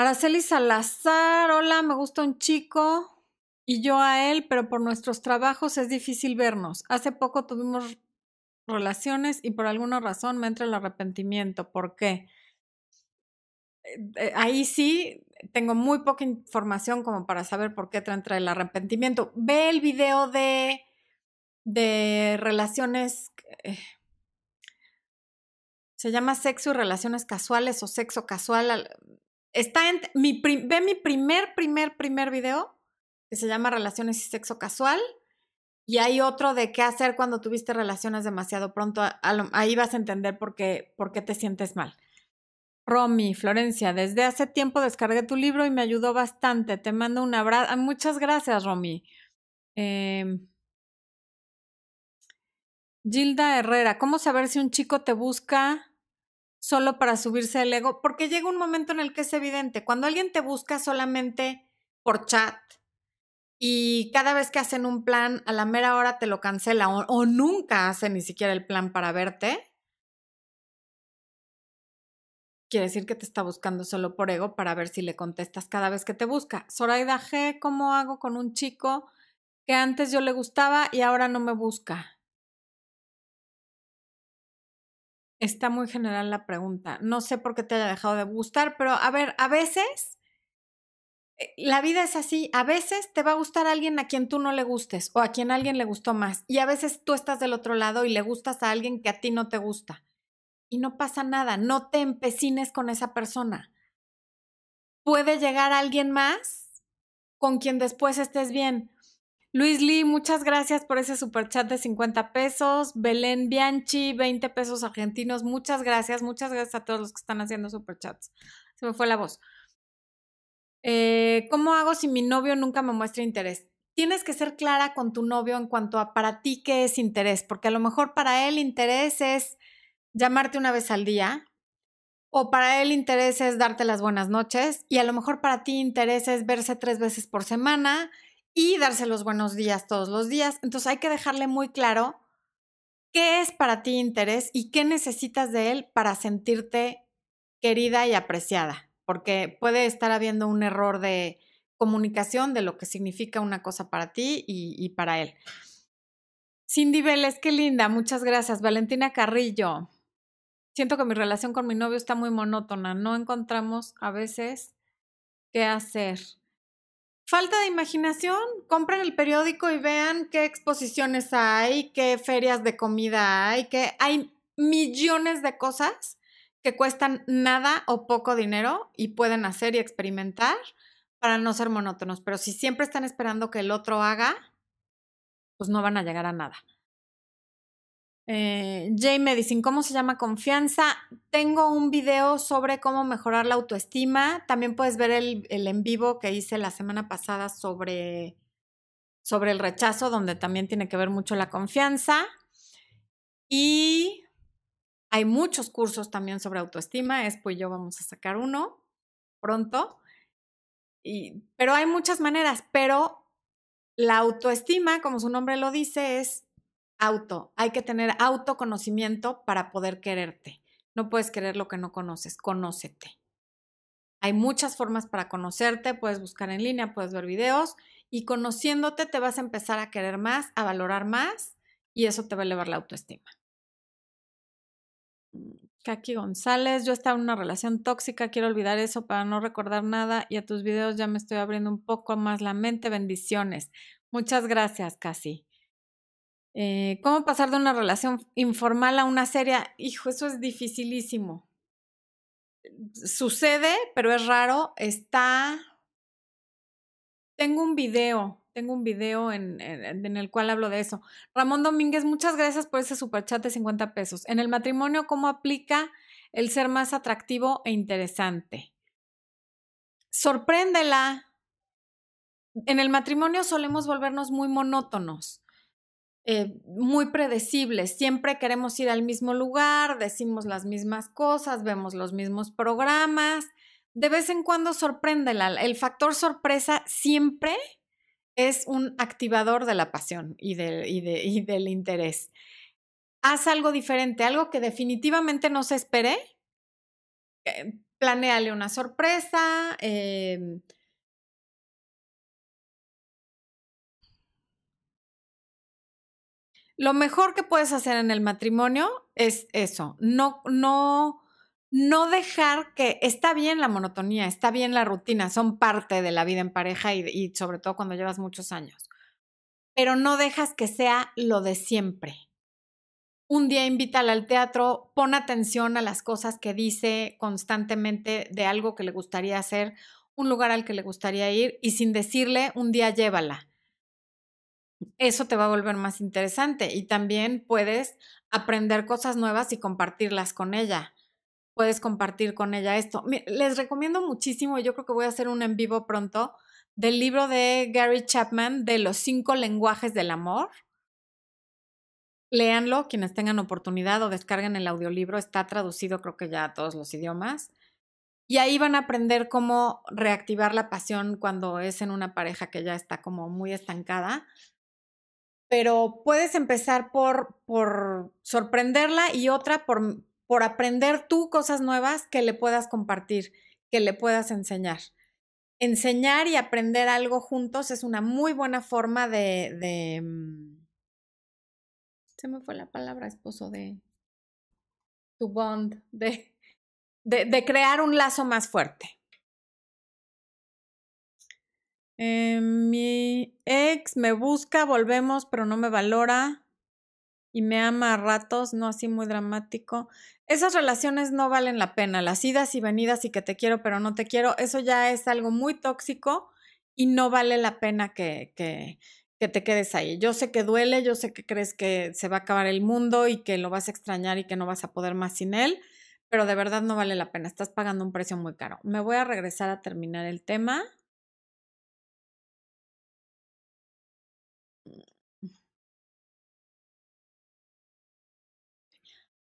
Araceli Salazar, hola, me gusta un chico y yo a él, pero por nuestros trabajos es difícil vernos. Hace poco tuvimos relaciones y por alguna razón me entra el arrepentimiento. ¿Por qué? Eh, ahí sí tengo muy poca información como para saber por qué entra el arrepentimiento. Ve el video de, de relaciones, eh, se llama sexo y relaciones casuales o sexo casual. Está en mi, ve mi primer, primer, primer video que se llama relaciones y sexo casual. Y hay otro de qué hacer cuando tuviste relaciones demasiado pronto. Ahí vas a entender por qué, te sientes mal. Romy, Florencia, desde hace tiempo descargué tu libro y me ayudó bastante. Te mando un abrazo. Ah, muchas gracias, Romy. Em, Gilda Herrera, ¿cómo saber si un chico te busca solo para subirse el ego? Porque llega un momento en el que es evidente. Cuando alguien te busca solamente por chat y cada vez que hacen un plan, a la mera hora te lo cancela o nunca hacen ni siquiera el plan para verte, quiere decir que te está buscando solo por ego para ver si le contestas cada vez que te busca. Zoraida G, ¿cómo hago con un chico que antes yo le gustaba y ahora no me busca? Está muy general la pregunta. No sé por qué te haya dejado de gustar, pero a ver, a veces eh, la vida es así. A veces te va a gustar alguien a quien tú no le gustes o a quien alguien le gustó más. Y a veces tú estás del otro lado y le gustas a alguien que a ti no te gusta y no pasa nada, no te empecines con esa persona. Puede llegar alguien más con quien después estés bien. Luis Lee, muchas gracias por ese super chat de 50 pesos. Belén Bianchi, 20 pesos argentinos. Muchas gracias, muchas gracias a todos los que están haciendo super chats. Se me fue la voz. Eh, ¿Cómo hago si mi novio nunca me muestra interés? Tienes que ser clara con tu novio en cuanto a para ti qué es interés, porque a lo mejor para él interés es llamarte una vez al día, o para él interés es darte las buenas noches, y a lo mejor para ti interés es verse tres veces por semana y darse los buenos días todos los días. Entonces hay que dejarle muy claro qué es para ti interés y qué necesitas de él para sentirte querida y apreciada, porque puede estar habiendo un error de comunicación de lo que significa una cosa para ti y, para él. Cindy Vélez, qué linda, muchas gracias. Valentina Carrillo, siento que mi relación con mi novio está muy monótona, no encontramos a veces qué hacer. Falta de imaginación, compren el periódico y vean qué exposiciones hay, qué ferias de comida hay, que hay millones de cosas que cuestan nada o poco dinero y pueden hacer y experimentar para no ser monótonos. Pero si siempre están esperando que el otro haga, pues no van a llegar a nada. Eh, J Medicine, ¿cómo se llama confianza? Tengo un video sobre cómo mejorar la autoestima. También puedes ver el, en vivo que hice la semana pasada sobre, sobre el rechazo, donde también tiene que ver mucho la confianza. Y hay muchos cursos también sobre autoestima. Espo y yo vamos a sacar uno pronto. Y, pero hay muchas maneras, pero la autoestima, como su nombre lo dice, es auto. Hay que tener autoconocimiento para poder quererte. No puedes querer lo que no conoces, conócete. Hay muchas formas para conocerte, puedes buscar en línea, puedes ver videos y conociéndote te vas a empezar a querer más, a valorar más y eso te va a elevar la autoestima. Kaki González, yo estaba en una relación tóxica, quiero olvidar eso para no recordar nada y a tus videos ya me estoy abriendo un poco más la mente. Bendiciones. Muchas gracias, Casi. Eh, ¿Cómo pasar de una relación informal a una seria? Hijo, eso es dificilísimo. Sucede, pero es raro. Está. Tengo un video, tengo un video en, en, el cual hablo de eso. Ramón Domínguez, muchas gracias por ese superchat de 50 pesos. En el matrimonio, ¿cómo aplica el ser más atractivo e interesante? sorpréndela. En el matrimonio solemos volvernos muy monótonos, eh, muy predecibles. Siempre queremos ir al mismo lugar, decimos las mismas cosas, vemos los mismos programas. De vez en cuando sorpréndela. El factor sorpresa siempre es un activador de la pasión y, y del interés. Haz algo diferente, algo que definitivamente no se espere. Eh, planeale una sorpresa. Em lo mejor que puedes hacer en el matrimonio es eso, no, no, no dejar que está bien la monotonía, está bien la rutina, son parte de la vida en pareja y, y sobre todo cuando llevas muchos años, pero no dejas que sea lo de siempre un día invítala al teatro, pon atención a las cosas que dice constantemente de algo que le gustaría hacer, un lugar al que le gustaría ir y sin decirle, un día llévala. Eso te va a volver más interesante y también puedes aprender cosas nuevas y compartirlas con ella. Puedes compartir con ella esto. Les recomiendo muchísimo, yo creo que voy a hacer un en vivo pronto, del libro de Gary Chapman de los cinco lenguajes del amor Léanlo, quienes tengan oportunidad o descarguen el audiolibro, está traducido creo que ya a todos los idiomas. Y ahí van a aprender cómo reactivar la pasión cuando es en una pareja que ya está como muy estancada. Pero puedes empezar por, por sorprenderla y otra por, por aprender tú cosas nuevas que le puedas compartir, que le puedas enseñar. Enseñar y aprender algo juntos es una muy buena forma de, de mm, se me fue la palabra esposo de tu bond, de, de, crear un lazo más fuerte. Eh, mi ex me busca, volvemos, pero no me valora y me ama a ratos, no así muy dramático. Esas relaciones no valen la pena, las idas y venidas y que te quiero, pero no te quiero, eso ya es algo muy tóxico y no vale la pena que, que, que te quedes ahí. Yo sé que duele, yo sé que crees que se va a acabar el mundo y que lo vas a extrañar y que no vas a poder más sin él, pero de verdad no vale la pena, estás pagando un precio muy caro. Me voy a regresar a terminar el tema.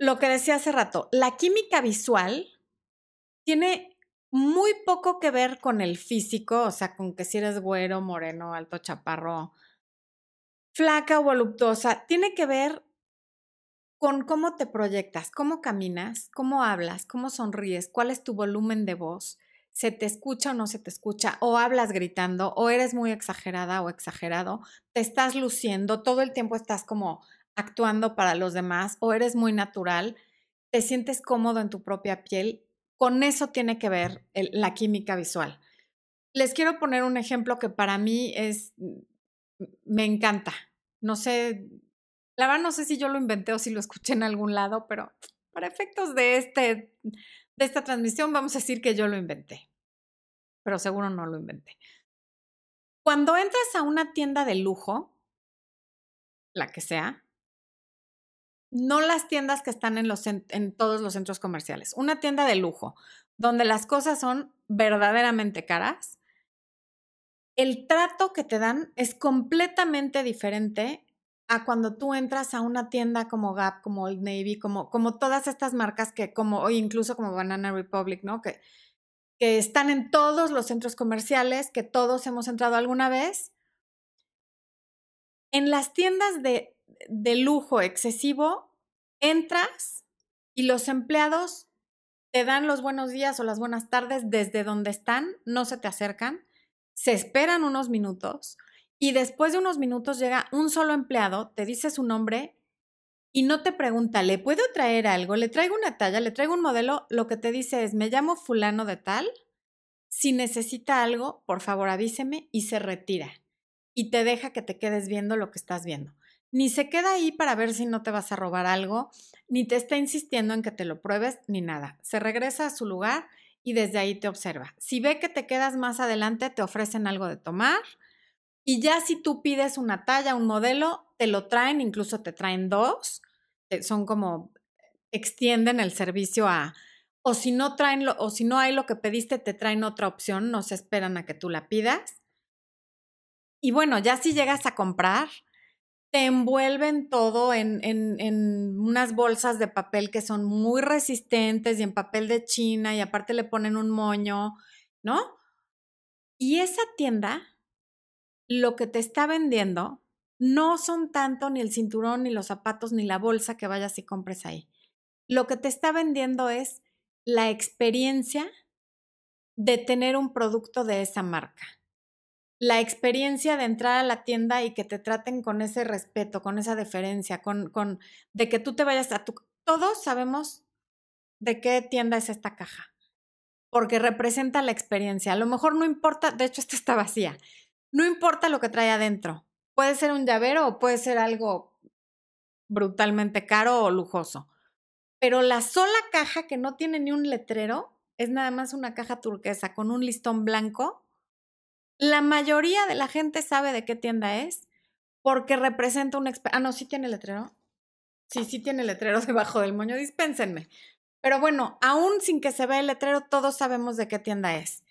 Lo que decía hace rato, la química visual tiene muy poco que ver con el físico, o sea, con que si eres güero, moreno, alto, chaparro, flaca o voluptuosa, tiene que ver con cómo te proyectas, cómo caminas, cómo hablas, cómo sonríes, cuál es tu volumen de voz, se te escucha o no se te escucha, o hablas gritando, o eres muy exagerada o exagerado, te estás luciendo, todo el tiempo estás como actuando para los demás, o eres muy natural, te sientes cómodo en tu propia piel. Con eso tiene que ver la química visual. Les quiero poner un ejemplo que para mí es me encanta. No sé, la verdad no sé si yo lo inventé o si lo escuché en algún lado, pero para efectos de, este, de esta transmisión vamos a decir que yo lo inventé, pero seguro no lo inventé. Cuando entras a una tienda de lujo, la que sea, no las tiendas que están en, los, en todos los centros comerciales, una tienda de lujo, donde las cosas son verdaderamente caras, el trato que te dan es completamente diferente a cuando tú entras a una tienda como Gap, como Old Navy, como, como todas estas marcas que, como, o incluso como Banana Republic, ¿no? Que, que están en todos los centros comerciales, que todos hemos entrado alguna vez. En las tiendas de, de lujo excesivo, entras y los empleados te dan los buenos días o las buenas tardes desde donde están, no se te acercan se esperan unos minutos y después de unos minutos llega un solo empleado, te dice su nombre y no te pregunta, ¿le puedo traer algo? ¿Le traigo una talla? ¿Le traigo un modelo? Lo que te dice es, me llamo fulano de tal, si necesita algo, por favor avíseme y se retira y te deja que te quedes viendo lo que estás viendo. Ni se queda ahí para ver si no te vas a robar algo, ni te está insistiendo en que te lo pruebes, ni nada. Se regresa a su lugar y desde ahí te observa. Si ve que te quedas más adelante, te ofrecen algo de tomar y ya si tú pides una talla, un modelo, te lo traen, incluso te traen dos, son como extienden el servicio a O si no traen lo, o si no hay lo que pediste, te traen otra opción, no se esperan a que tú la pidas. Y bueno, ya si llegas a comprar, te envuelven todo en, en, en, unas bolsas de papel que son muy resistentes y en papel de China y aparte le ponen un moño, ¿no? Y esa tienda, lo que te está vendiendo, no son tanto ni el cinturón, ni los zapatos, ni la bolsa que vayas y compres ahí. Lo que te está vendiendo es la experiencia de tener un producto de esa marca la experiencia de entrar a la tienda y que te traten con ese respeto, con esa deferencia, con, con de que tú te vayas a tu... Todos sabemos de qué tienda es esta caja, porque representa la experiencia. A lo mejor no importa, de hecho esta está vacía, no importa lo que trae adentro. Puede ser un llavero o puede ser algo brutalmente caro o lujoso. Pero la sola caja que no tiene ni un letrero es nada más una caja turquesa con un listón blanco la mayoría de la gente sabe de qué tienda es porque representa un... Ah, no, sí tiene letrero. Sí, sí tiene letrero debajo del moño, dispénsenme. Pero bueno, aún sin que se vea el letrero, todos sabemos de qué tienda es.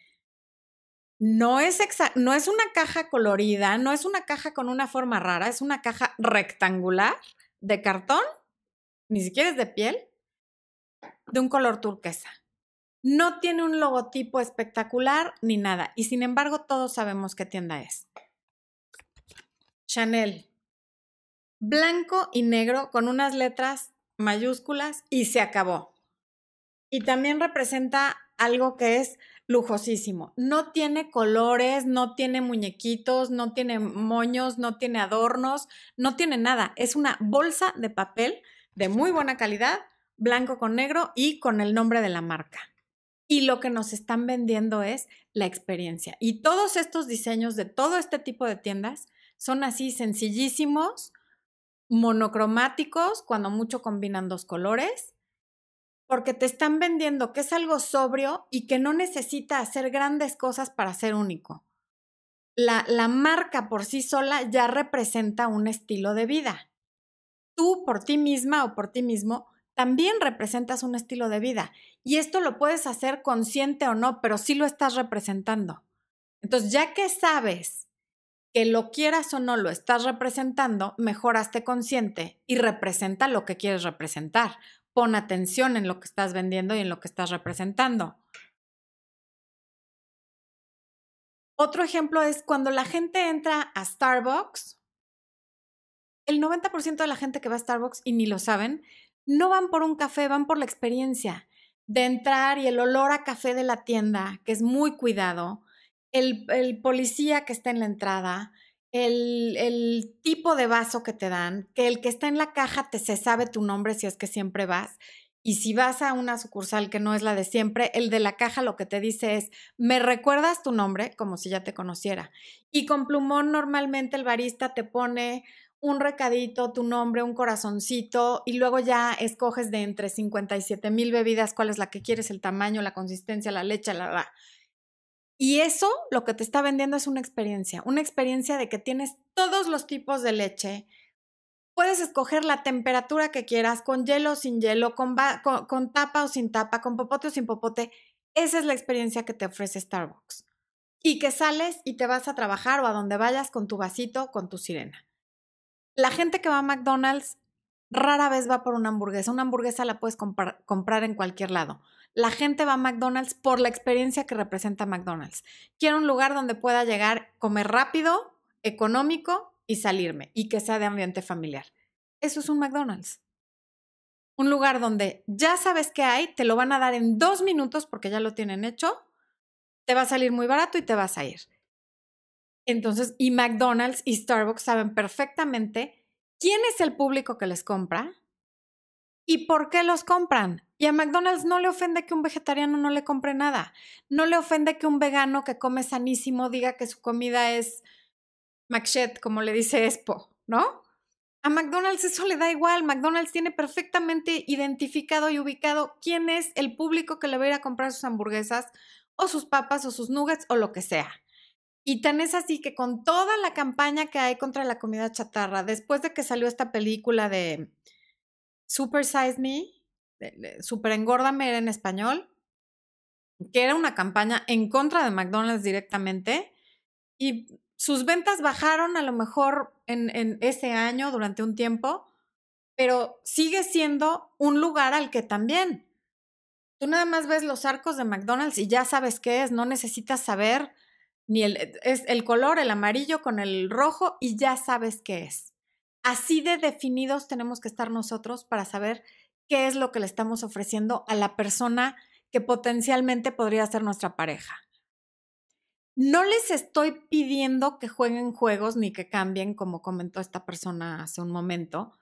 No es, no es una caja colorida, no es una caja con una forma rara, es una caja rectangular de cartón, ni siquiera es de piel, de un color turquesa. No tiene un logotipo espectacular ni nada, y sin embargo todos sabemos qué tienda es. Chanel. Blanco y negro con unas letras mayúsculas y se acabó. Y también representa algo que es lujosísimo. No tiene colores, no tiene muñequitos, no tiene moños, no tiene adornos, no tiene nada. Es una bolsa de papel de muy buena calidad, blanco con negro y con el nombre de la marca y lo que nos están vendiendo es la experiencia. Y todos estos diseños de todo este tipo de tiendas son así sencillísimos, monocromáticos, cuando mucho combinan dos colores, porque te están vendiendo que es algo sobrio y que no necesita hacer grandes cosas para ser único. La, la marca por sí sola ya representa un estilo de vida. Tú por ti misma o por ti mismo también representas un estilo de vida. Y esto lo puedes hacer consciente o no, pero sí lo estás representando. Entonces, ya que sabes que lo quieras o no lo estás representando, mejoraste consciente y representa lo que quieres representar. Pon atención en lo que estás vendiendo y en lo que estás representando. Otro ejemplo es cuando la gente entra a Starbucks, el 90% de la gente que va a Starbucks y ni lo saben, no van por un café, van por la experiencia de entrar y el olor a café de la tienda, que es muy cuidado, el, policía que está en la entrada, el, el, tipo de vaso que te dan, que el que está en la caja te se sabe tu nombre si es que siempre vas. Y si vas a una sucursal que no es la de siempre, el de la caja lo que te dice es, me recuerdas tu nombre como si ya te conociera. Y con plumón normalmente el barista te pone un recadito, tu nombre, un corazoncito y luego ya escoges de entre 57 mil bebidas cuál es la que quieres, el tamaño, la consistencia, la leche, la, la. Y eso lo que te está vendiendo es una experiencia, una experiencia de que tienes todos los tipos de leche. Puedes escoger la temperatura que quieras, con hielo o sin hielo, con, con, con tapa o sin tapa, con popote o sin popote. Esa es la experiencia que te ofrece Starbucks. Y que sales y te vas a trabajar o a donde vayas con tu vasito, con tu sirena. La gente que va a McDonald's rara vez va por una hamburguesa. Una hamburguesa la puedes comprar en cualquier lado. La gente va a McDonald's por la experiencia que representa McDonald's. Quiero un lugar donde pueda llegar, comer rápido, económico y salirme y que sea de ambiente familiar. Eso es un McDonald's. Un lugar donde ya sabes que hay, te lo van a dar en dos minutos porque ya lo tienen hecho, te va a salir muy barato y te vas a ir. Entonces, y McDonald's y Starbucks saben perfectamente quién es el público que les compra y por qué los compran. Y a McDonald's no le ofende que un vegetariano no le compre nada. No le ofende que un vegano que come sanísimo diga que su comida es McShed, como le dice Expo, ¿no? A McDonald's eso le da igual. McDonald's tiene perfectamente identificado y ubicado quién es el público que le va a ir a comprar sus hamburguesas o sus papas o sus nuggets o lo que sea. Y tan es así que con toda la campaña que hay contra la comida chatarra, después de que salió esta película de Super Size Me, Super Engórdame era en español, que era una campaña en contra de McDonald's directamente y sus ventas bajaron a lo mejor en, en ese año durante un tiempo, pero sigue siendo un lugar al que también. Tú nada más ves los arcos de McDonald's y ya sabes qué es, no necesitas saber ni el, es el color, el amarillo con el rojo y ya sabes qué es. Así de definidos tenemos que estar nosotros para saber qué es lo que le estamos ofreciendo a la persona que potencialmente podría ser nuestra pareja. No les estoy pidiendo que jueguen juegos ni que cambien, como comentó esta persona hace un momento.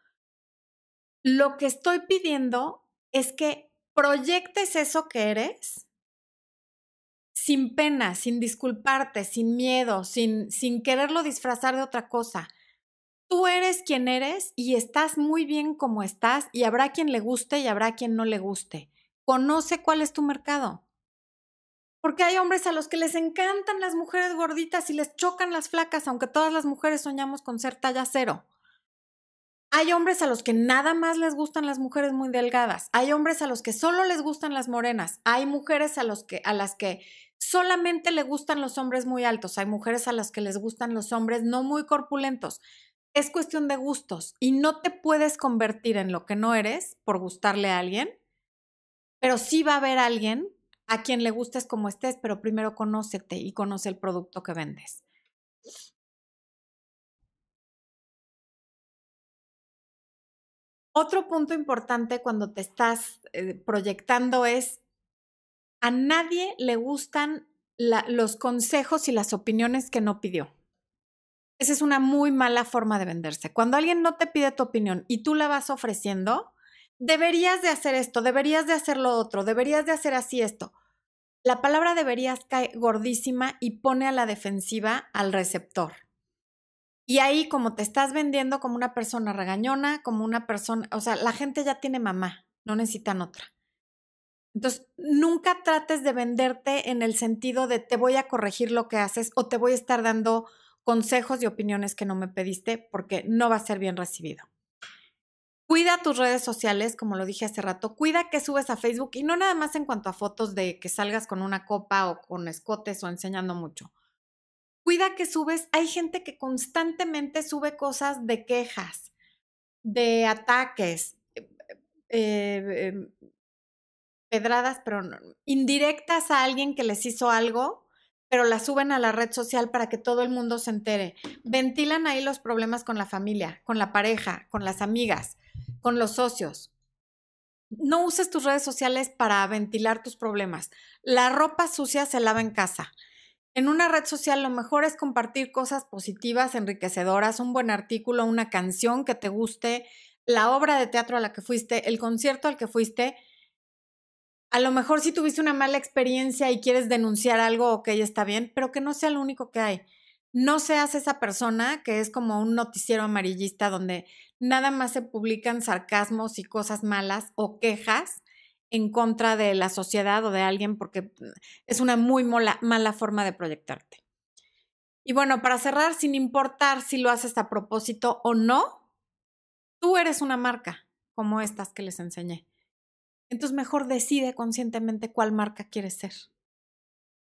Lo que estoy pidiendo es que proyectes eso que eres sin pena, sin disculparte, sin miedo, sin, sin quererlo disfrazar de otra cosa. Tú eres quien eres y estás muy bien como estás y habrá quien le guste y habrá quien no le guste. Conoce cuál es tu mercado. Porque hay hombres a los que les encantan las mujeres gorditas y les chocan las flacas, aunque todas las mujeres soñamos con ser talla cero. Hay hombres a los que nada más les gustan las mujeres muy delgadas. Hay hombres a los que solo les gustan las morenas. Hay mujeres a, los que, a las que solamente le gustan los hombres muy altos. Hay mujeres a las que les gustan los hombres no muy corpulentos. Es cuestión de gustos y no te puedes convertir en lo que no eres por gustarle a alguien pero sí va a haber alguien a quien le gustes como estés, pero primero conócete y conoce el producto que vendes. Otro punto importante cuando te estás eh, proyectando es, a nadie le gustan los consejos y las opiniones que no pidió. Esa es una muy mala forma de venderse. Cuando alguien no te pide tu opinión y tú la vas ofreciendo, deberías de hacer esto, deberías de hacer lo otro, deberías de hacer así esto. La palabra deberías cae gordísima y pone a la defensiva al receptor. Y ahí como te estás vendiendo como una persona regañona, como una persona, o sea, la gente ya tiene mamá, no necesitan otra. Entonces, nunca trates de venderte en el sentido de te voy a corregir lo que haces o te voy a estar dando consejos y opiniones que no me pediste porque no va a ser bien recibido. Cuida tus redes sociales, como lo dije hace rato. Cuida que subes a Facebook y no nada más en cuanto a fotos de que salgas con una copa o con escotes o enseñando mucho. Cuida que subes. Hay gente que constantemente sube cosas de quejas, de ataques, eh, eh, em, pedradas, pero indirectas a alguien que les hizo algo, pero las suben a la red social para que todo el mundo se entere. Ventilan ahí los problemas con la familia, con la pareja, con las amigas con los socios. No uses tus redes sociales para ventilar tus problemas. La ropa sucia se lava en casa. En una red social lo mejor es compartir cosas positivas, enriquecedoras, un buen artículo, una canción que te guste, la obra de teatro a la que fuiste, el concierto al que fuiste. A lo mejor si tuviste una mala experiencia y quieres denunciar algo, ok, está bien, pero que no sea lo único que hay no seas esa persona que es como un noticiero amarillista donde nada más se publican sarcasmos y cosas malas o quejas en contra de la sociedad o de alguien porque es una muy mala forma de proyectarte. Y bueno, para cerrar, sin importar si lo haces a propósito o no, tú eres una marca como estas que les enseñé. Entonces mejor decide conscientemente cuál marca quieres ser.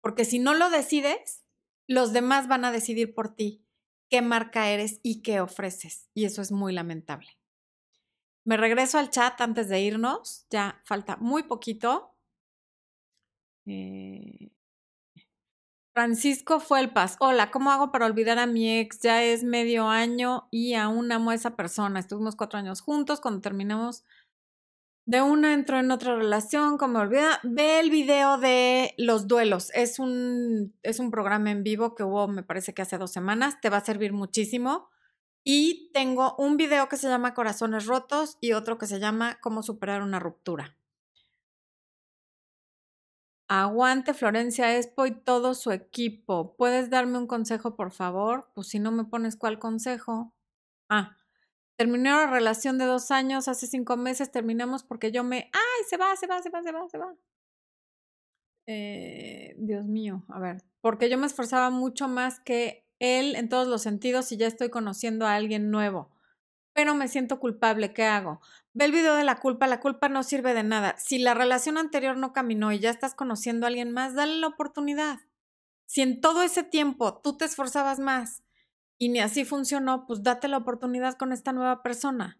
Porque si no lo decides, los demás van a decidir por ti qué marca eres y qué ofreces. Y eso es muy lamentable. Me regreso al chat antes de irnos. Ya falta muy poquito. Eh, Francisco Fuelpas. Hola, ¿cómo hago para olvidar a mi ex? Ya es medio año y aún amo a esa persona. Estuvimos cuatro años juntos. Cuando terminamos de una entró en otra relación, como olvida, ve el video de los duelos. Es un, es un programa en vivo que hubo, me parece que hace dos semanas, te va a servir muchísimo. Y tengo un video que se llama Corazones Rotos y otro que se llama Cómo superar una ruptura. Aguante Florencia Expo y todo su equipo. ¿Puedes darme un consejo, por favor? Pues si no me pones cuál consejo. Ah, Terminé una relación de dos años, hace cinco meses terminamos porque yo me, ay, se va, se va, se va, se va, se va. Eh, Dios mío, a ver, porque yo me esforzaba mucho más que él en todos los sentidos y ya estoy conociendo a alguien nuevo. pero me siento culpable, ¿qué hago? Ve el video de la culpa, la culpa no sirve de nada. Si la relación anterior no caminó y ya estás conociendo a alguien más, dale la oportunidad. Si en todo ese tiempo tú te esforzabas más y ni así funcionó, pues date la oportunidad con esta nueva persona.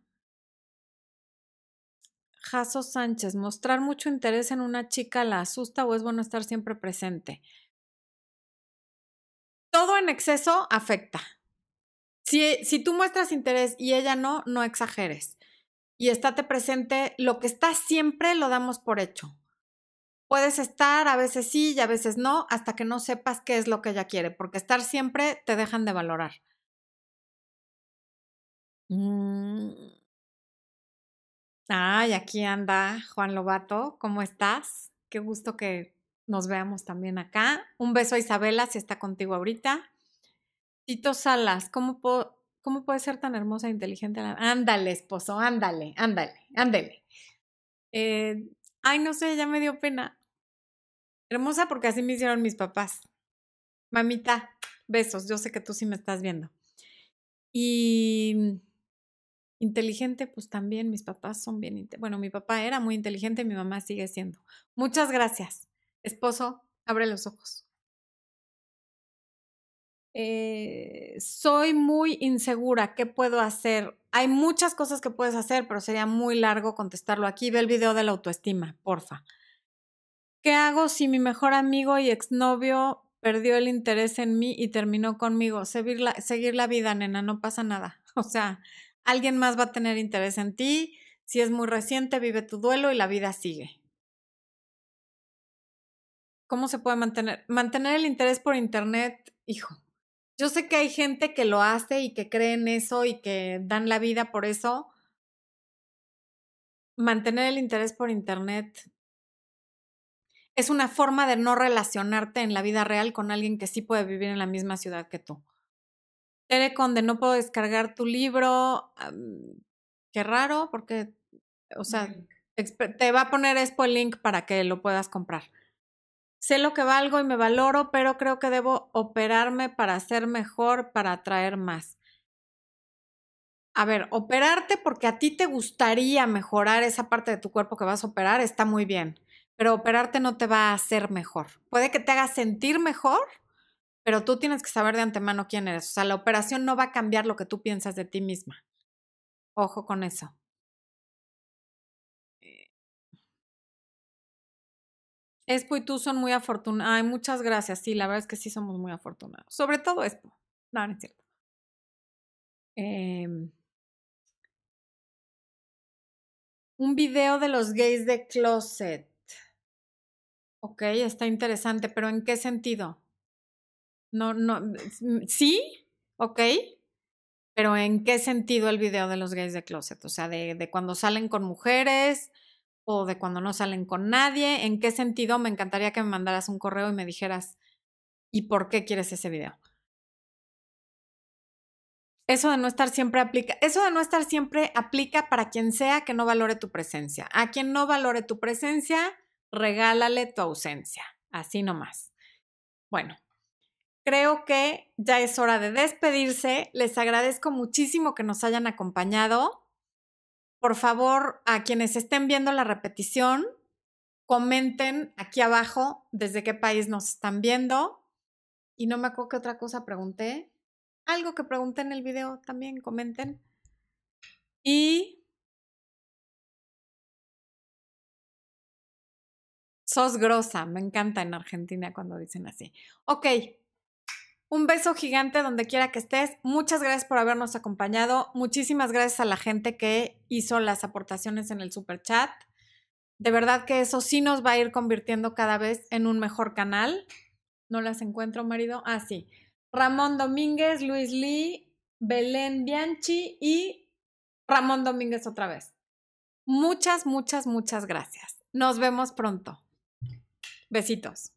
Jaso Sánchez, mostrar mucho interés en una chica la asusta o es bueno estar siempre presente. Todo en exceso afecta. Si, si tú muestras interés y ella no, no exageres. Y estate presente, lo que está siempre lo damos por hecho. Puedes estar, a veces sí y a veces no, hasta que no sepas qué es lo que ella quiere, porque estar siempre te dejan de valorar. Mm. Ay, aquí anda Juan Lobato, ¿cómo estás? Qué gusto que nos veamos también acá. Un beso a Isabela, si está contigo ahorita. Tito Salas, ¿cómo, ¿cómo puede ser tan hermosa e inteligente? Ándale, esposo, ándale, ándale, ándale. Eh, ay, no sé, ya me dio pena. Hermosa porque así me hicieron mis papás. Mamita, besos, yo sé que tú sí me estás viendo. Y inteligente, pues también mis papás son bien, bueno, mi papá era muy inteligente, mi mamá sigue siendo. Muchas gracias. Esposo, abre los ojos. Eh, soy muy insegura, ¿qué puedo hacer? Hay muchas cosas que puedes hacer, pero sería muy largo contestarlo aquí. Ve el video de la autoestima, porfa. ¿Qué hago si mi mejor amigo y exnovio perdió el interés en mí y terminó conmigo? Seguir la, seguir la vida, nena, no pasa nada. O sea, alguien más va a tener interés en ti. Si es muy reciente, vive tu duelo y la vida sigue. ¿Cómo se puede mantener? Mantener el interés por internet, hijo. Yo sé que hay gente que lo hace y que cree en eso y que dan la vida por eso. Mantener el interés por internet es una forma de no relacionarte en la vida real con alguien que sí puede vivir en la misma ciudad que tú. Telecon de no puedo descargar tu libro. qué raro, porque, o sea, te va a poner Expo el link para que lo puedas comprar. Sé lo que valgo y me valoro, pero creo que debo operarme para ser mejor, para atraer más. A ver, operarte porque a ti te gustaría mejorar esa parte de tu cuerpo que vas a operar está muy bien, pero operarte no te va a hacer mejor. Puede que te haga sentir mejor, pero tú tienes que saber de antemano quién eres. O sea, la operación no va a cambiar lo que tú piensas de ti misma. Ojo con eso. Espo y tú son muy afortunados. Ay, muchas gracias. Sí, la verdad es que sí somos muy afortunados. Sobre todo Espo. No, no es cierto. Em un video de los gays de closet. Ok, está interesante, pero ¿en qué sentido? No, no, sí, ok, pero ¿en qué sentido el video de los gays de closet? O sea, de, de cuando salen con mujeres, o de cuando no salen con nadie? ¿En qué sentido? Me encantaría que me mandaras un correo y me dijeras, ¿y por qué quieres ese video? Eso de no estar siempre aplica, eso de no estar siempre aplica para quien sea que no valore tu presencia. A quien no valore tu presencia, regálale tu ausencia. Así nomás. Bueno, creo que ya es hora de despedirse. Les agradezco muchísimo que nos hayan acompañado por favor, a quienes estén viendo la repetición, comenten aquí abajo desde qué país nos están viendo. Y no me acuerdo qué otra cosa pregunté. Algo que pregunté en el video también, comenten. Y sos grosa, me encanta en Argentina cuando dicen así. Ok, un beso gigante donde quiera que estés. Muchas gracias por habernos acompañado. Muchísimas gracias a la gente que hizo las aportaciones en el super chat. De verdad que eso sí nos va a ir convirtiendo cada vez en un mejor canal. No las encuentro, marido. Ah, sí. Ramón Domínguez, Luis Lee, Belén Bianchi y Ramón Domínguez otra vez. Muchas, muchas, muchas gracias. Nos vemos pronto. Besitos.